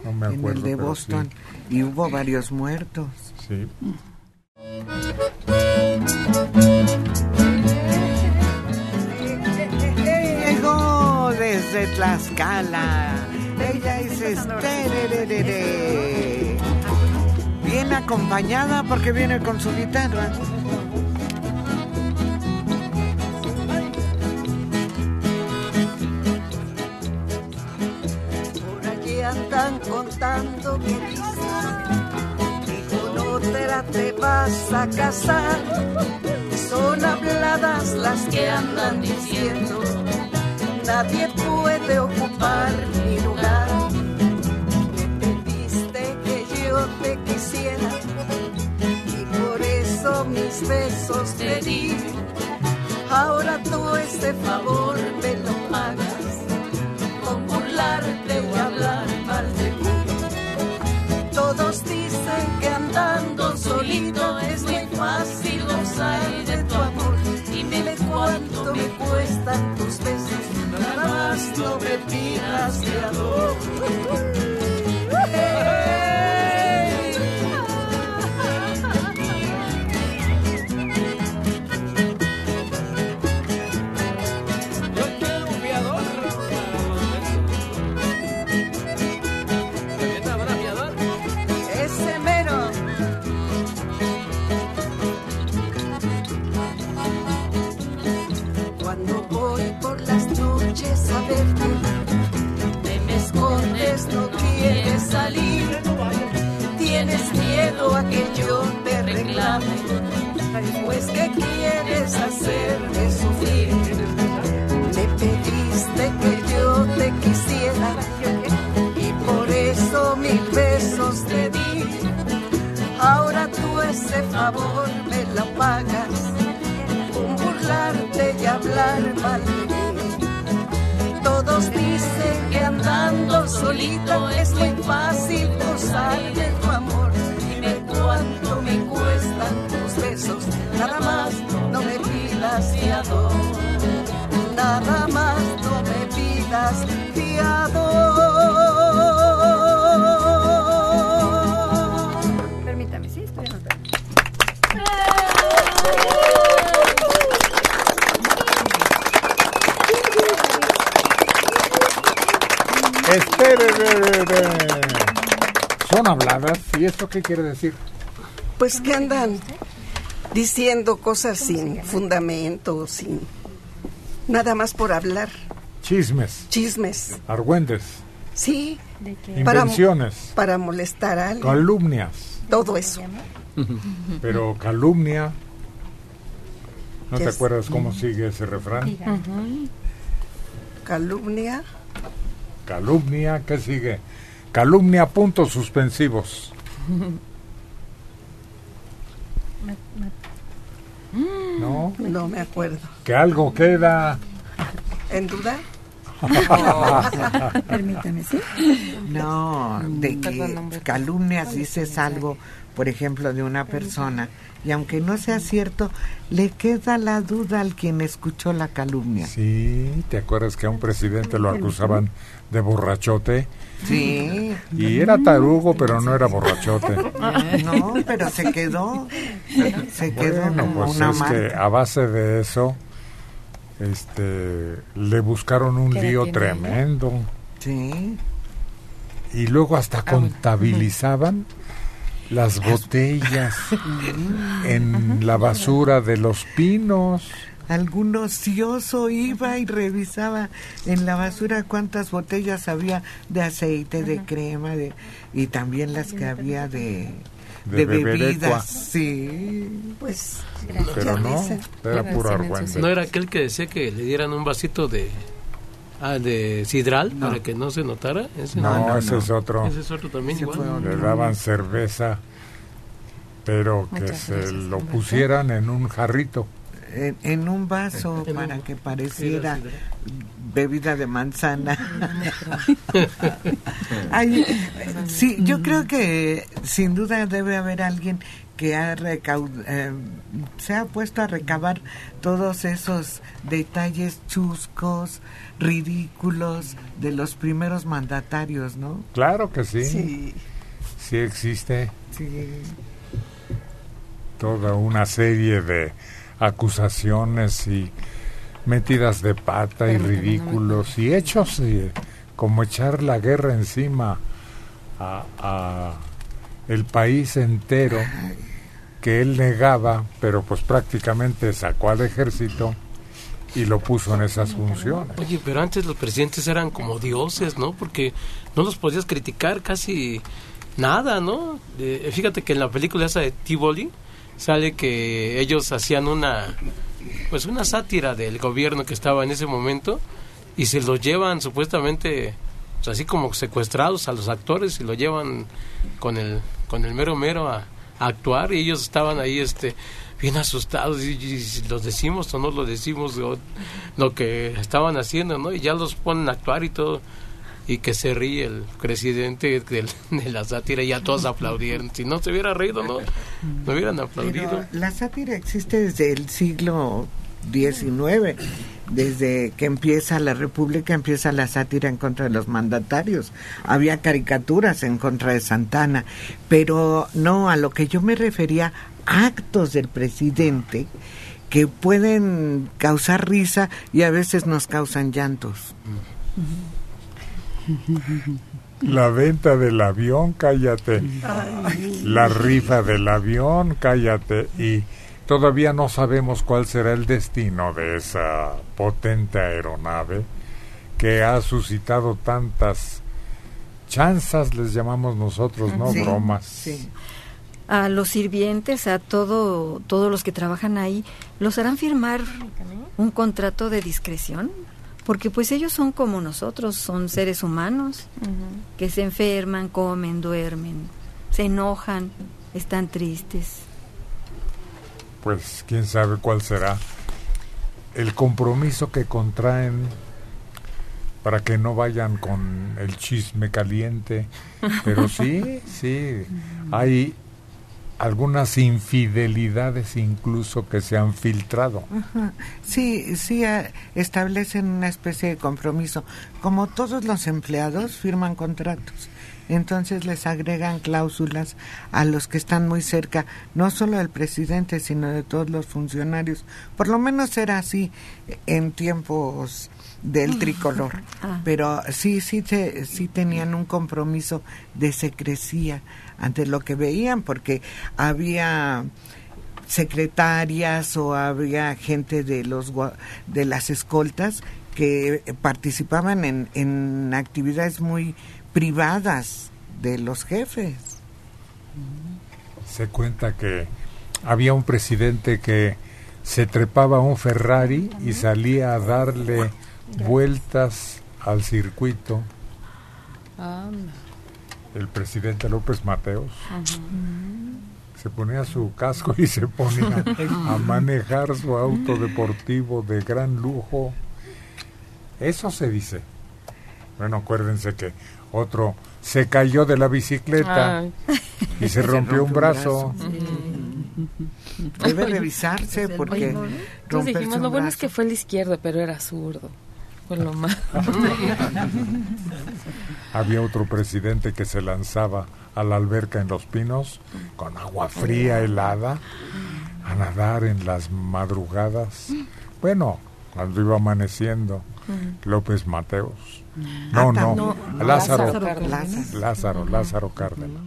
No me En acuerdo. el de Boston. Y hubo varios muertos. Sí. Llegó desde Tlaxcala. Ella es Esther. Bien acompañada porque viene con su guitarra. Por allí andan contando que te vas a casar. Son habladas las que andan diciendo, nadie puede ocupar mi lugar. Me pediste que yo te quisiera y por eso mis besos te di. Ahora tú este favor me lo pagas con burlarte y hablar mal de mí. Todos dicen solito es muy fácil gozar de tu amor. Dime cuánto me cuestan tus besos, nada más no me pidas de amor. *laughs* saber. Te me escondes, no quieres salir. Tienes miedo a que yo te reclame. Pues, ¿qué quieres hacer? Solito es muy fácil gozar de tu amor. Dime cuánto me cuestan tus besos, nada más no me pidas fiado. Nada más no me pidas esto qué quiere decir? Pues que andan diciendo cosas sin fundamento, sin nada más por hablar, Chismes, chismes. argüendes, Sí, para, invenciones, para molestar a alguien. calumnias. Todo eso. *laughs* Pero calumnia. ¿No te acuerdas cómo sigue ese refrán? Calumnia. Calumnia, ¿qué sigue? Calumnia, puntos suspensivos. ¿No? No me acuerdo. Que algo queda. ¿En duda? *laughs* Permítame, ¿sí? No, de que calumnias dices algo, por ejemplo, de una persona, y aunque no sea cierto, le queda la duda al quien escuchó la calumnia. Sí, ¿te acuerdas que a un presidente lo acusaban de borrachote? Sí. Y era tarugo, pero no era borrachote. *laughs* No, pero se quedó. Se quedó Bueno, como pues una es marca. que a base de eso, este, le buscaron un ¿Qué edad lío tremendo. Sí. Y luego hasta contabilizaban las botellas en la basura de los pinos. Algún ocioso iba y revisaba en la basura cuántas botellas había de aceite, de crema, de y también las que había de, De de bebidas. Sí, pues Pero ya no, era puro argüente. ¿No era aquel que decía que le dieran un vasito de ah, de sidral para que no se notara? Ese No, ese es otro. Ese es otro también igual. Le daban cerveza, pero que Muchas se gracias. lo pusieran en un jarrito. En, en un vaso para que pareciera bebida de manzana. *laughs* Ay, *laughs* sí, yo creo que sin duda debe haber alguien que ha recau- eh, se ha puesto a recabar todos esos detalles chuscos, ridículos de los primeros mandatarios, ¿no? Claro que sí. Sí. Sí existe Sí. toda una serie de acusaciones y metidas de pata y ridículos y hechos eh, como echar la guerra encima a, a el país entero que él negaba, pero pues prácticamente sacó al ejército y lo puso en esas funciones. Oye, pero antes los presidentes eran como dioses, ¿no? Porque no los podías criticar casi nada, ¿no? Eh, fíjate que en la película esa de Tivoli sale que ellos hacían una pues una sátira del gobierno que estaba en ese momento y se los llevan supuestamente pues, así como secuestrados a los actores y lo llevan con el con el mero mero a, a actuar y ellos estaban ahí este bien asustados y, y los decimos o no lo decimos o lo que estaban haciendo no y ya los ponen a actuar y todo y que se ríe el presidente del- *laughs* de la sátira y ya todos aplaudieron si no se hubiera reído no no hubieran aplaudido Pero la sátira existe desde el siglo XIX, desde que empieza la República, empieza la sátira en contra de los mandatarios. Había caricaturas en contra de Santana, pero no, a lo que yo me refería, actos del presidente que pueden causar risa y a veces nos causan llantos. La venta del avión, cállate. La rifa del avión, cállate. Y todavía no sabemos cuál será el destino de esa potente aeronave que ha suscitado tantas chanzas, les llamamos nosotros, ¿no? Sí, Bromas. sí. a los sirvientes, a todo, todos los que trabajan ahí, los harán firmar un contrato de discreción, porque pues ellos son como nosotros, son seres humanos que se enferman, comen, duermen, se enojan, están tristes. Pues quién sabe cuál será el compromiso que contraen para que no vayan con el chisme caliente. Pero sí, sí, hay algunas infidelidades incluso que se han filtrado. Ajá. Sí, sí, eh, establecen una especie de compromiso. Como todos los empleados firman contratos, entonces les agregan cláusulas a los que están muy cerca, no solo del presidente, sino de todos los funcionarios. Por lo menos era así en tiempos del tricolor, Ah. pero sí, sí, te- sí tenían un compromiso de secrecía ante lo que veían, porque había secretarias o había gente de los gua- de las escoltas que participaban en, en actividades muy privadas de los jefes. Se cuenta que había un presidente que se trepaba a un Ferrari y salía a darle vueltas al circuito. El presidente López Mateos se ponía su casco y se ponía a *laughs* manejar su auto deportivo de gran lujo. Eso se dice. Bueno, acuérdense que otro se cayó de la bicicleta Ay. y se *laughs* rompió un brazo. Debe revisarse porque dijimos, lo bueno es que fue el izquierdo, pero era zurdo. Fue lo malo. Había otro presidente que se lanzaba a la alberca en Los Pinos con agua fría, helada, a nadar en las madrugadas. Bueno, cuando iba amaneciendo, López Mateos. No, Ah, no, no, Lázaro, Lázaro Cárdenas. Lázaro, Lázaro Cárdenas.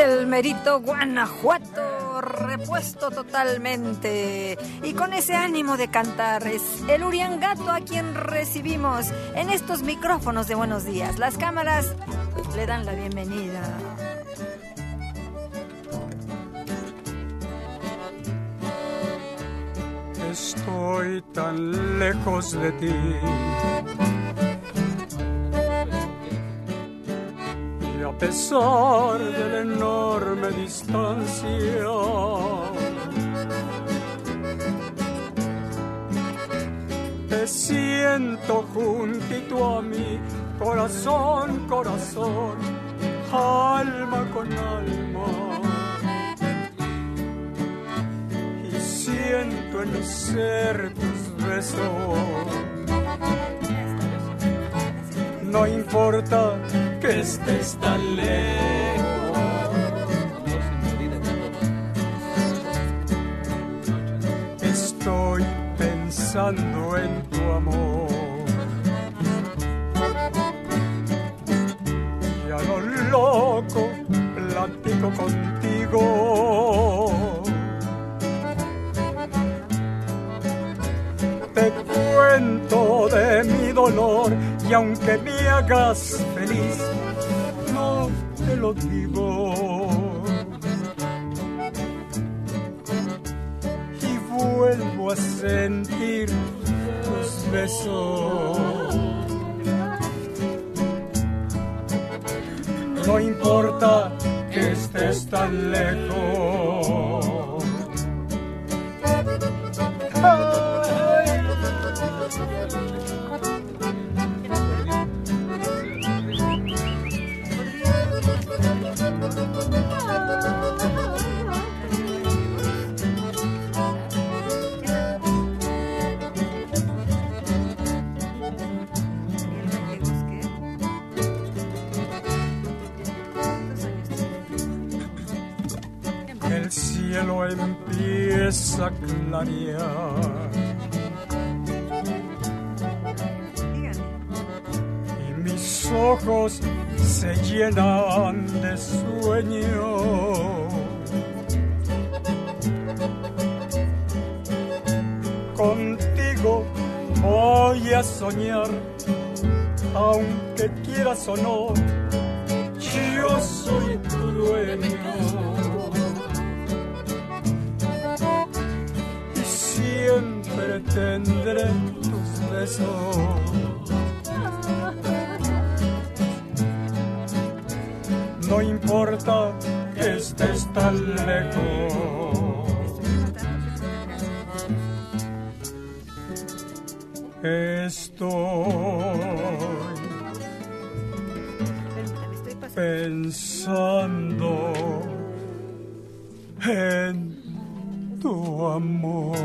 Del Merito Guanajuato, repuesto totalmente. Y con ese ánimo de cantar es el Uriangato a quien recibimos en estos micrófonos de Buenos Días. Las cámaras le dan la bienvenida. Estoy tan lejos de ti. A pesar de la enorme distancia, te siento juntito a mí, corazón, corazón, alma con alma. y siento en mi ser tus besos. No importa que estés tan lejos. Estoy pensando en tu amor. Y a lo loco platico contigo. te cuento de mi dolor y aunque me hagas no te lo digo. Y vuelvo a sentir tus besos. No importa que estés tan lejos. Empieza a clarear. Y mis ojos se llenan de sueño. Contigo voy a soñar aunque quieras o no, yo soy tu dueño. Tendré tus besos. No importa que estés tan lejos. Estoy pensando en amor.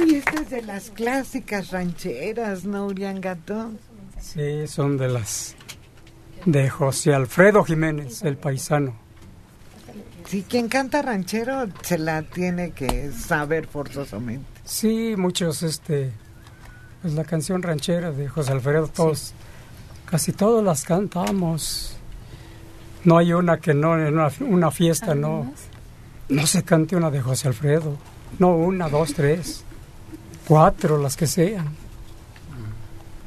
Uy, esta es de las clásicas rancheras, ¿no, Urián Gato? Sí, son de las de José Alfredo Jiménez, el paisano. Sí, quien canta ranchero se la tiene que saber forzosamente. Sí, muchos, este, pues la canción ranchera de José Alfredo, todos, casi todos las cantamos. No hay una que no, en una, una fiesta no, no se cante una de José Alfredo. No, una, dos, tres, cuatro, las que sean.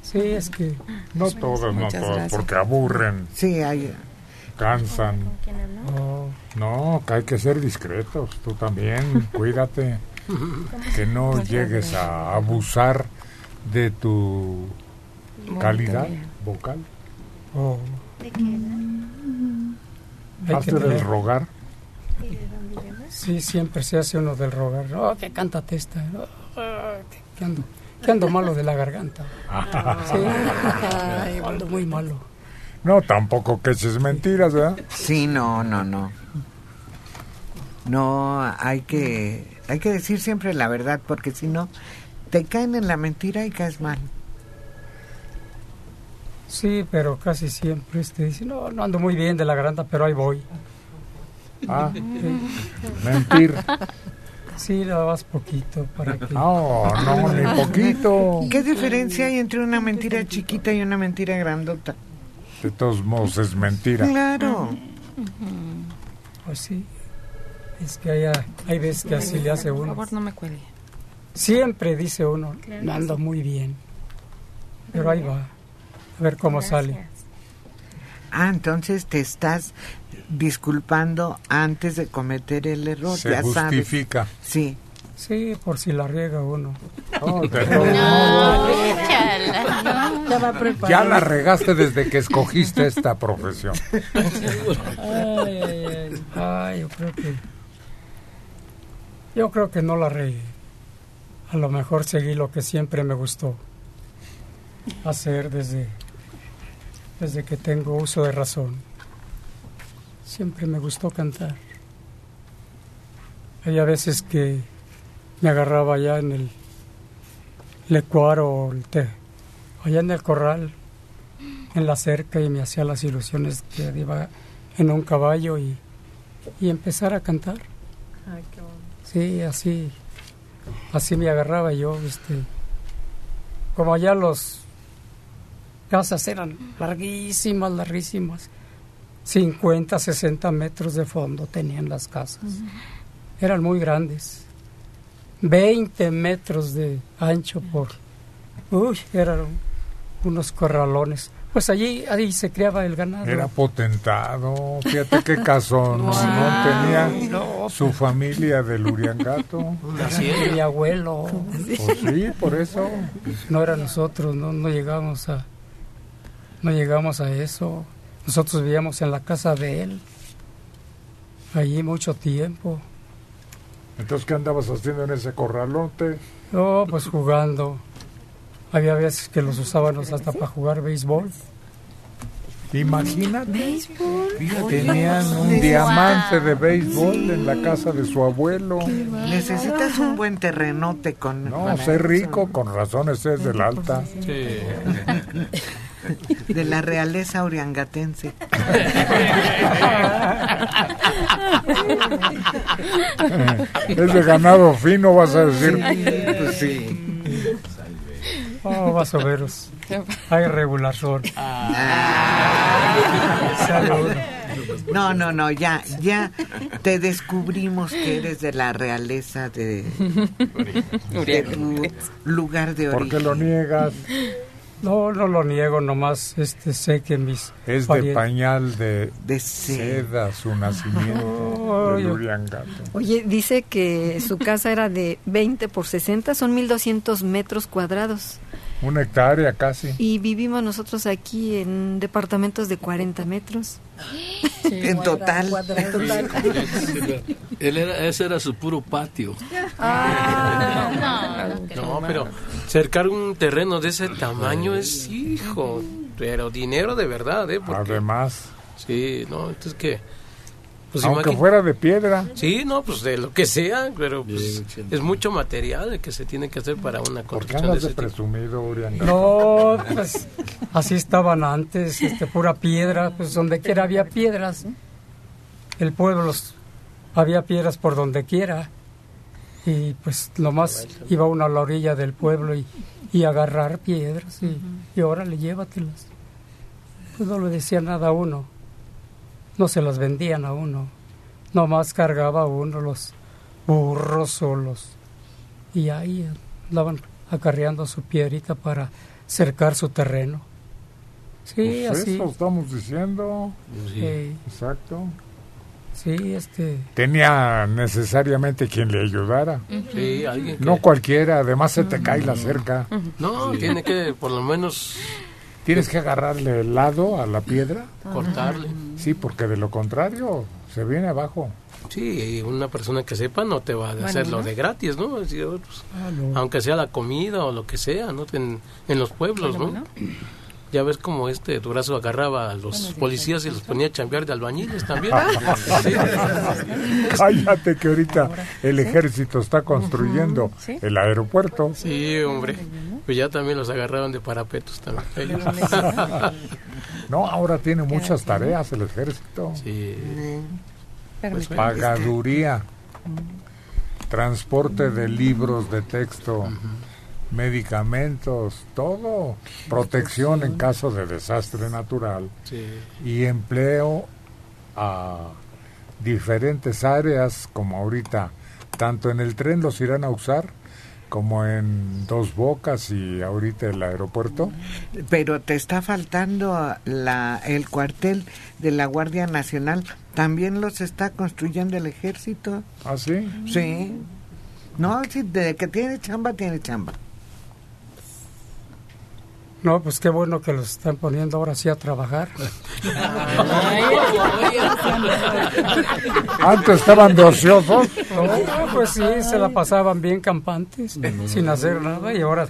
Sí, es que... No todas, no todas, gracias. porque aburren, Sí, hay... cansan. No, que hay que ser discretos, tú también, *laughs* cuídate, que no llegues a abusar de tu calidad vocal. oh. ¿De qué? Del rogar. Sí, siempre se hace uno del rogar. Oh, que cántate esta. Oh, que, ando, que ando malo de la garganta. Sí, *laughs* ay, ando muy malo. No, tampoco que eches mentiras, ¿verdad? Sí, no, no, no. No, hay que, hay que decir siempre la verdad, porque si no, te caen en la mentira y caes mal. Sí, pero casi siempre este dice, no, no ando muy bien de la garganta, pero ahí voy. Ah, Sí. mentir. Sí, nada más poquito para que... No, no, ni poquito. ¿Qué diferencia hay entre una mentira chiquita y una mentira grandota? De todos modos es mentira. Claro. Pues sí, es que hay, hay veces que así le hace Por uno. favor, no me cuelgue. Siempre dice uno, no ando muy bien. Pero ahí va, a ver cómo sale. Ah, entonces te estás disculpando antes de cometer el error. Se ya sabes. justifica. Sí. Sí, por si la riega uno. Todos *laughs* No, modos, échala. Ya va preparado. ya la regaste desde que escogiste esta profesión. Ay, ay, ay. Ay, yo creo que. Yo creo que no la regué. A lo mejor seguí lo que siempre me gustó hacer desde, desde que tengo uso de razón. Siempre me gustó cantar. Hay a veces que me agarraba allá en el lecuaro o el té, allá en el corral, en la cerca y me hacía las ilusiones que iba en un caballo y, y empezar a cantar. Sí, así, así me agarraba yo, este, como allá los casas eran larguísimas, larguísimas, 50, 60 metros de fondo tenían las casas, eran muy grandes, 20 metros de ancho por, uy, eran unos corralones. Pues allí, ahí se criaba el ganado. Era potentado, fíjate qué casón, *laughs* ¿no? Tenía no. su familia del Uriangato. *laughs* Mi abuelo. Pues sí, por eso. No era nosotros, no, no llegamos a no llegamos a eso. Nosotros vivíamos en la casa de él. Allí mucho tiempo. Entonces, ¿qué andabas haciendo en ese corralote? Oh, pues jugando. Había veces que los usábamos hasta para jugar béisbol. Imagínate. Tenían un diamante de béisbol en la casa de su abuelo. Necesitas un buen terrenote con... No, para sé rico, con razones es del alta. *laughs* De la realeza uriangatense. *laughs* Es de ganado fino, vas a decir. Sí, pues sí. Oh, vas a veros. Hay regulación. Salud. No, no, no, ya, ya te descubrimos que eres de la realeza de, de tu lugar de ¿Por origen. qué lo niegas? No, no lo niego, nomás este, sé que mis... Es de pañal de, de seda su nacimiento *laughs* Uriangato. Oye, dice que su casa era de 20 por 60, son 1200 metros cuadrados. Una hectárea casi. Y vivimos nosotros aquí en departamentos de 40 metros. En total. En total. Él era, ese era su puro patio. No, pero cercar un terreno de ese tamaño es, hijo, pero dinero de verdad, ¿eh? Porque- Además, Sí, no, entonces que... Pues aunque fuera de piedra. Sí, no, pues de lo que sea, pero pues, es mucho material el que se tiene que hacer para una ¿Por qué construcción de andas de ese tipo. presumido? No, pues así estaban antes, este, pura piedra, pues donde quiera había piedras. El pueblo había piedras por donde quiera. Y pues nomás iba uno a la orilla del pueblo y, y agarrar piedras y, y órale, llévatelas. Pues no le decía nada a uno, no se las vendían a uno, nomás cargaba uno los burros o los y ahí andaban acarreando su piedrita para cercar su terreno. Sí, Pues así. Eso estamos diciendo. Sí. Exacto. Sí, este. Tenía necesariamente quien le ayudara. Sí, alguien que- No cualquiera, además se te cae la cerca. No, tiene que por lo menos Tienes que agarrarle el lado a la piedra. cortarle. Sí, porque de lo contrario se viene abajo. Sí, y una persona que sepa no te va a Bueno, hacerlo ¿no? de gratis, pues, Ah, no. Aunque sea la comida o lo que sea, ¿no? En, en los pueblos, ¿no? Ya ves como este Durazo agarraba a los policías y los ponía a chambear de albañiles también. *laughs* Sí. Cállate que ahorita el ejército está construyendo Sí. el aeropuerto. Sí, hombre. Pues ya también los agarraban de parapetos también. *laughs* No, ahora tiene muchas tareas el ejército. Sí. Pues pagaduría, transporte de libros de texto, medicamentos, todo, protección en caso de desastre natural Sí. y empleo a diferentes áreas como ahorita, tanto en el tren los irán a usar como en Dos Bocas y ahorita el aeropuerto. Pero te está faltando la, el cuartel de la Guardia Nacional. También los está construyendo el ejército. ¿Ah, sí? Sí. No, sí, de que tiene chamba, tiene chamba. No, pues qué bueno que los están poniendo ahora sí a trabajar. Antes estaban de ociosos. No, pues sí, se la pasaban bien campantes, sin hacer nada, y ahora,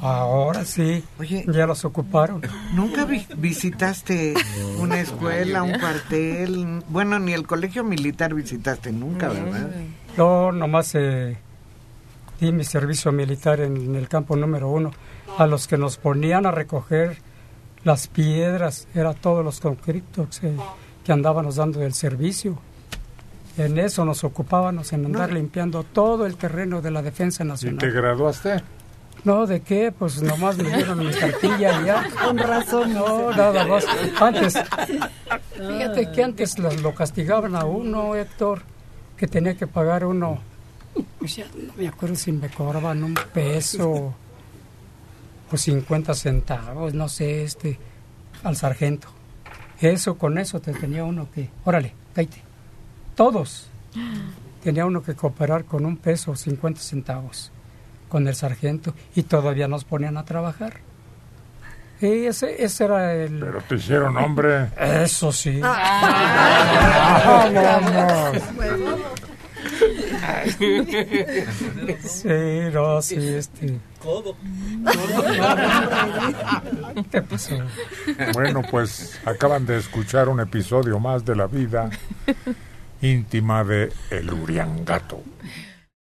ahora sí, ya los ocuparon. ¿Nunca vi- visitaste una escuela, un cuartel? Bueno, ni el colegio militar visitaste nunca, ¿verdad? Yo nomás eh, di mi servicio militar en, el campo número uno. A los que nos ponían a recoger las piedras, era todos los concretos eh, que andábamos dando del servicio. En eso nos ocupábamos, en andar No. limpiando todo el terreno de la defensa ¿Y nacional. te graduaste? No, ¿de qué? Pues nomás me dieron mi cartilla y ya. Con razón. No, nada más. Antes, fíjate que antes lo, lo castigaban a uno, Héctor, que tenía que pagar uno, pues ya no me acuerdo si me cobraban un peso o 50 centavos, no sé, este, al sargento. Eso, con eso te tenía uno que, órale, cállate. Todos. Tenía uno que cooperar con un peso, 50 centavos, con el sargento, y todavía nos ponían a trabajar. Y ese, ese era el... Pero te hicieron hombre. Eso sí. Ah, *laughs* vamos. Sí, no, sí, este... Codo. ¿Qué pasó? Bueno, pues acaban de escuchar un episodio más de la vida íntima de El Uriangato.